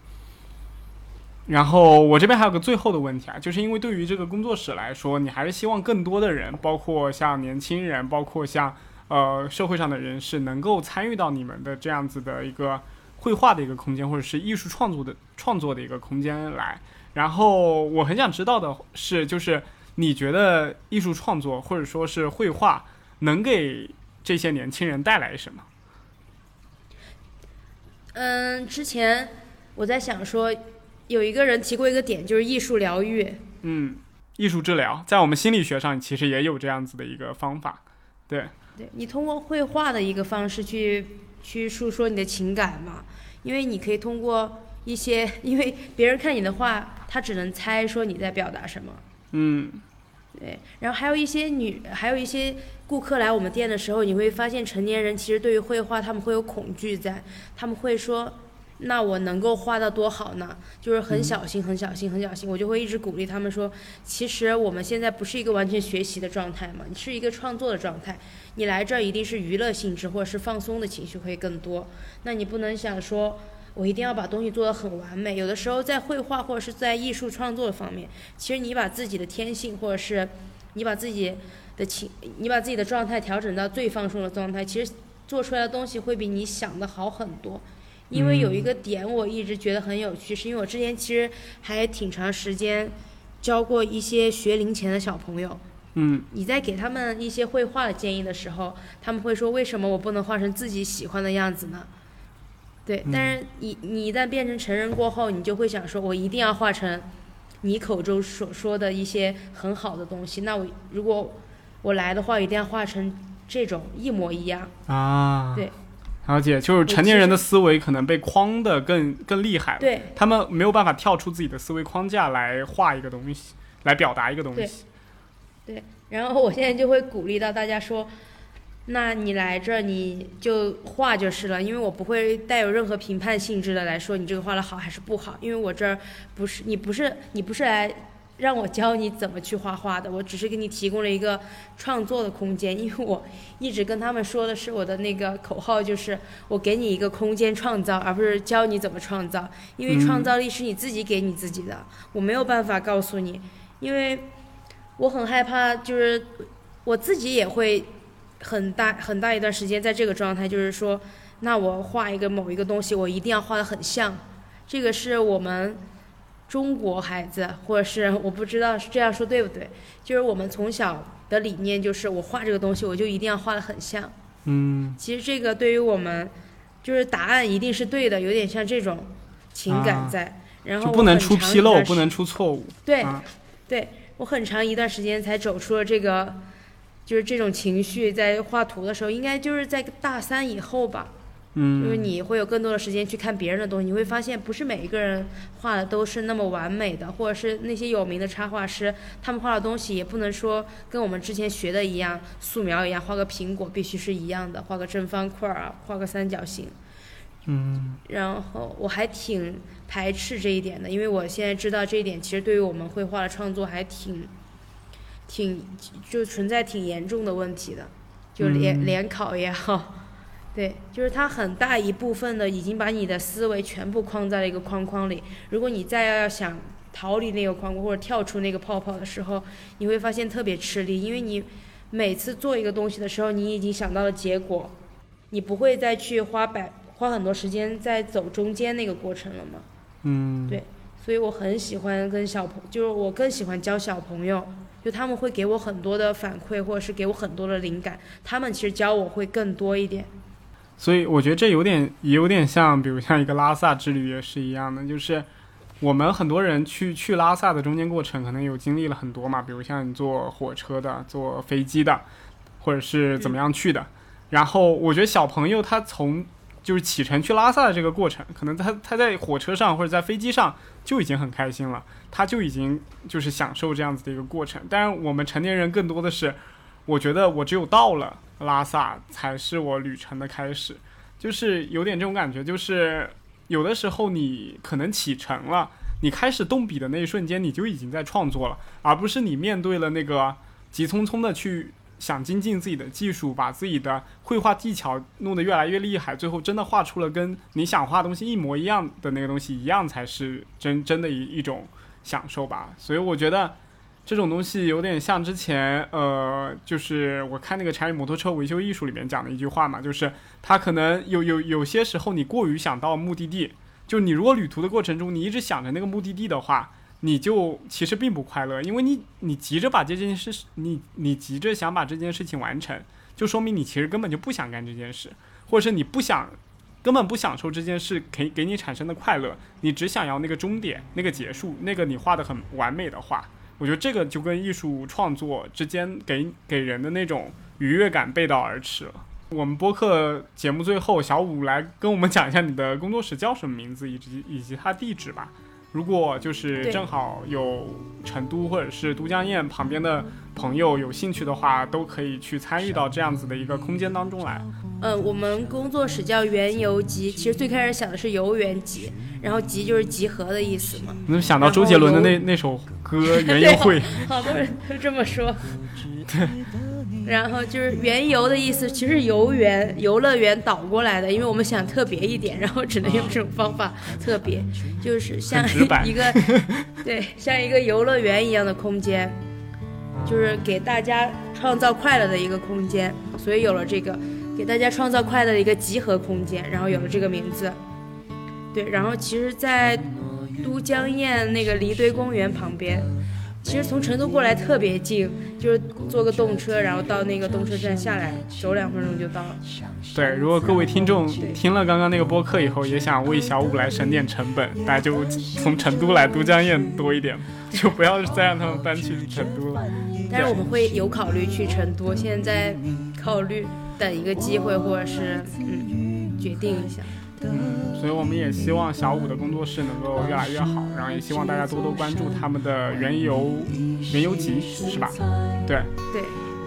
然后我这边还有个最后的问题啊，就是因为对于这个工作室来说，你还是希望更多的人，包括像年轻人，包括像呃社会上的人士，能够参与到你们的这样子的一个绘画的一个空间，或者是艺术创作的创作的一个空间来。然后我很想知道的是，就是你觉得艺术创作或者说是绘画能给这些年轻人带来什么？嗯，之前我在想说，有一个人提过一个点，就是艺术疗愈。嗯，艺术治疗在我们心理学上其实也有这样子的一个方法。对，对你通过绘画的一个方式去去诉说你的情感嘛，因为你可以通过一些，因为别人看你的画，他只能猜说你在表达什么。嗯对，然后还有一些女，还有一些顾客来我们店的时候，你会发现成年人其实对于绘画他们会有恐惧在，他们会说，那我能够画到多好呢？就是很小心、很小心、很小心。我就会一直鼓励他们说，其实我们现在不是一个完全学习的状态嘛，你是一个创作的状态。你来这儿一定是娱乐性质或者是放松的情绪会更多，那你不能想说。我一定要把东西做得很完美。有的时候在绘画或者是在艺术创作方面，其实你把自己的天性或者是你把自己的情，你把自己的状态调整到最放松的状态，其实做出来的东西会比你想的好很多。因为有一个点我一直觉得很有趣，是因为我之前其实还挺长时间教过一些学龄前的小朋友。嗯你在给他们一些绘画的建议的时候，他们会说：“为什么我不能画成自己喜欢的样子呢？”对，但是你你一旦变成成人过后，你就会想说，我一定要画成你口中所说的一些很好的东西。那我如果我来的话，一定要画成这种一模一样。啊，对，了解，就是成年人的思维可能被框的更更厉害了，对他们没有办法跳出自己的思维框架来画一个东西，来表达一个东对西。对，然后我现在就会鼓励到大家说，那你来这儿你就画就是了，因为我不会带有任何评判性质的来说你这个画的好还是不好，因为我这儿不是你不是你不是来让我教你怎么去画画的，我只是给你提供了一个创作的空间，因为我一直跟他们说的是我的那个口号就是我给你一个空间创造，而不是教你怎么创造，因为创造力是你自己给你自己的，我没有办法告诉你，因为。我很害怕，就是我自己也会很大很大一段时间在这个状态，就是说，那我画一个某一个东西，我一定要画的很像。这个是我们中国孩子，或者是我不知道是这样说对不对，就是我们从小的理念就是，我画这个东西，我就一定要画的很像。嗯其实这个对于我们，就是答案一定是对的，有点像这种情感在。然后不能出纰漏，不能出错误。对啊对，我很长一段时间才走出了这个，就是这种情绪，在画图的时候，应该就是在大三以后吧。嗯，就是你会有更多的时间去看别人的东西，你会发现不是每一个人画的都是那么完美的，或者是那些有名的插画师，他们画的东西也不能说跟我们之前学的一样，素描一样，画个苹果必须是一样的，画个正方块儿啊，画个三角形。嗯然后我还挺排斥这一点的，因为我现在知道这一点其实对于我们绘画的创作还挺，挺就存在挺严重的问题的，就联、嗯联考也好，对，就是它很大一部分的已经把你的思维全部框在了一个框框里，如果你再要想逃离那个框框或者跳出那个泡泡的时候，你会发现特别吃力，因为你每次做一个东西的时候，你已经想到了结果，你不会再去花百花很多时间在走中间那个过程了嘛。嗯，对所以我很喜欢跟小朋，就是我更喜欢教小朋友，就他们会给我很多的反馈，或者是给我很多的灵感，他们其实教我会更多一点。所以我觉得这有点也有点像，比如像一个拉萨之旅也是一样的，就是我们很多人去去拉萨的中间过程，可能有经历了很多嘛，比如像你坐火车的、坐飞机的，或者是怎么样去的。然后我觉得小朋友他从就是启程去拉萨的这个过程，可能他他在火车上或者在飞机上就已经很开心了，他就已经就是享受这样子的一个过程。但是我们成年人更多的是，我觉得我只有到了拉萨才是我旅程的开始，就是有点这种感觉，就是有的时候你可能启程了，你开始动笔的那一瞬间，你就已经在创作了，而不是你面对了那个急匆匆的去想精进自己的技术，把自己的绘画技巧弄得越来越厉害，最后真的画出了跟你想画东西一模一样的那个东西一样，才是真真的一一种享受吧。所以我觉得这种东西有点像之前呃，就是我看那个《柴鱼摩托车维修艺术》里面讲的一句话嘛，就是他可能有有有些时候你过于想到目的地，就你如果旅途的过程中你一直想着那个目的地的话。你就其实并不快乐，因为你你急着把这件事，你你急着想把这件事情完成，就说明你其实根本就不想干这件事，或者是你不想，根本不享受这件事给给你产生的快乐，你只想要那个终点，那个结束，那个你画的很完美的画。我觉得这个就跟艺术创作之间给给人的那种愉悦感背道而驰了。我们播客节目最后，小五来跟我们讲一下你的工作室叫什么名字，以及以及它地址吧。如果就是正好有成都或者是都江堰旁边的朋友有兴趣的话，都可以去参与到这样子的一个空间当中来。嗯，我们工作室叫园游集，其实最开始想的是游园集，然后集就是集合的意思嘛。你能想到周杰伦的那那首歌《园游会》？好多人都这么说。对。然后就是园游的意思，其实游园、游乐园倒过来的，因为我们想特别一点，然后只能用这种方法特别，就是像 一个对，像一个游乐园一样的空间，就是给大家创造快乐的一个空间，所以有了这个给大家创造快乐的一个集合空间，然后有了这个名字。对，然后其实，在都江堰那个离堆公园旁边，其实从成都过来特别近，就是坐个动车，然后到那个动车站下来，走两分钟就到了。对，如果各位听众听了刚刚那个播客以后，也想为小五来省点成本，大家就从成都来都江堰多一点，就不要再让他们搬去成都了。但是我们会有考虑去成都，现在考虑等一个机会，或者是嗯决定一下。嗯，所以我们也希望小五的工作室能够越来越好，然后也希望大家多多关注他们的原游原游集，是吧？对。对，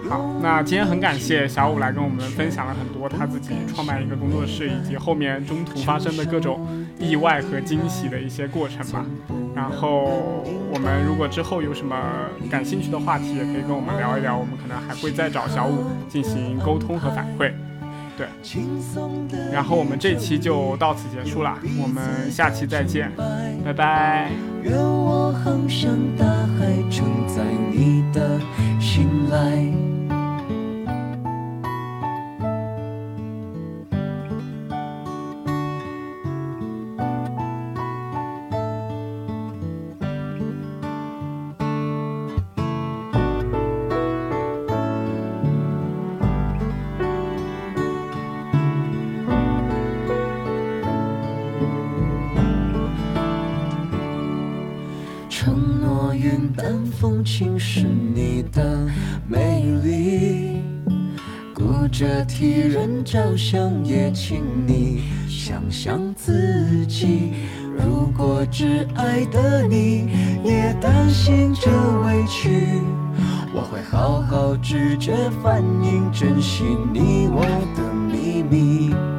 好，那今天很感谢小五来跟我们分享了很多他自己创办一个工作室以及后面中途发生的各种意外和惊喜的一些过程吧。然后我们如果之后有什么感兴趣的话题，也可以跟我们聊一聊，我们可能还会再找小五进行沟通和反馈。对，然后我们这期就到此结束啦，我们下期再见，拜拜。愿我航向大海，承载你的信赖。云淡风轻是你的美丽，顾着替人着想，也请你想想自己。如果挚爱的你也担心这委屈，我会好好拒绝反应，珍惜你我的秘密。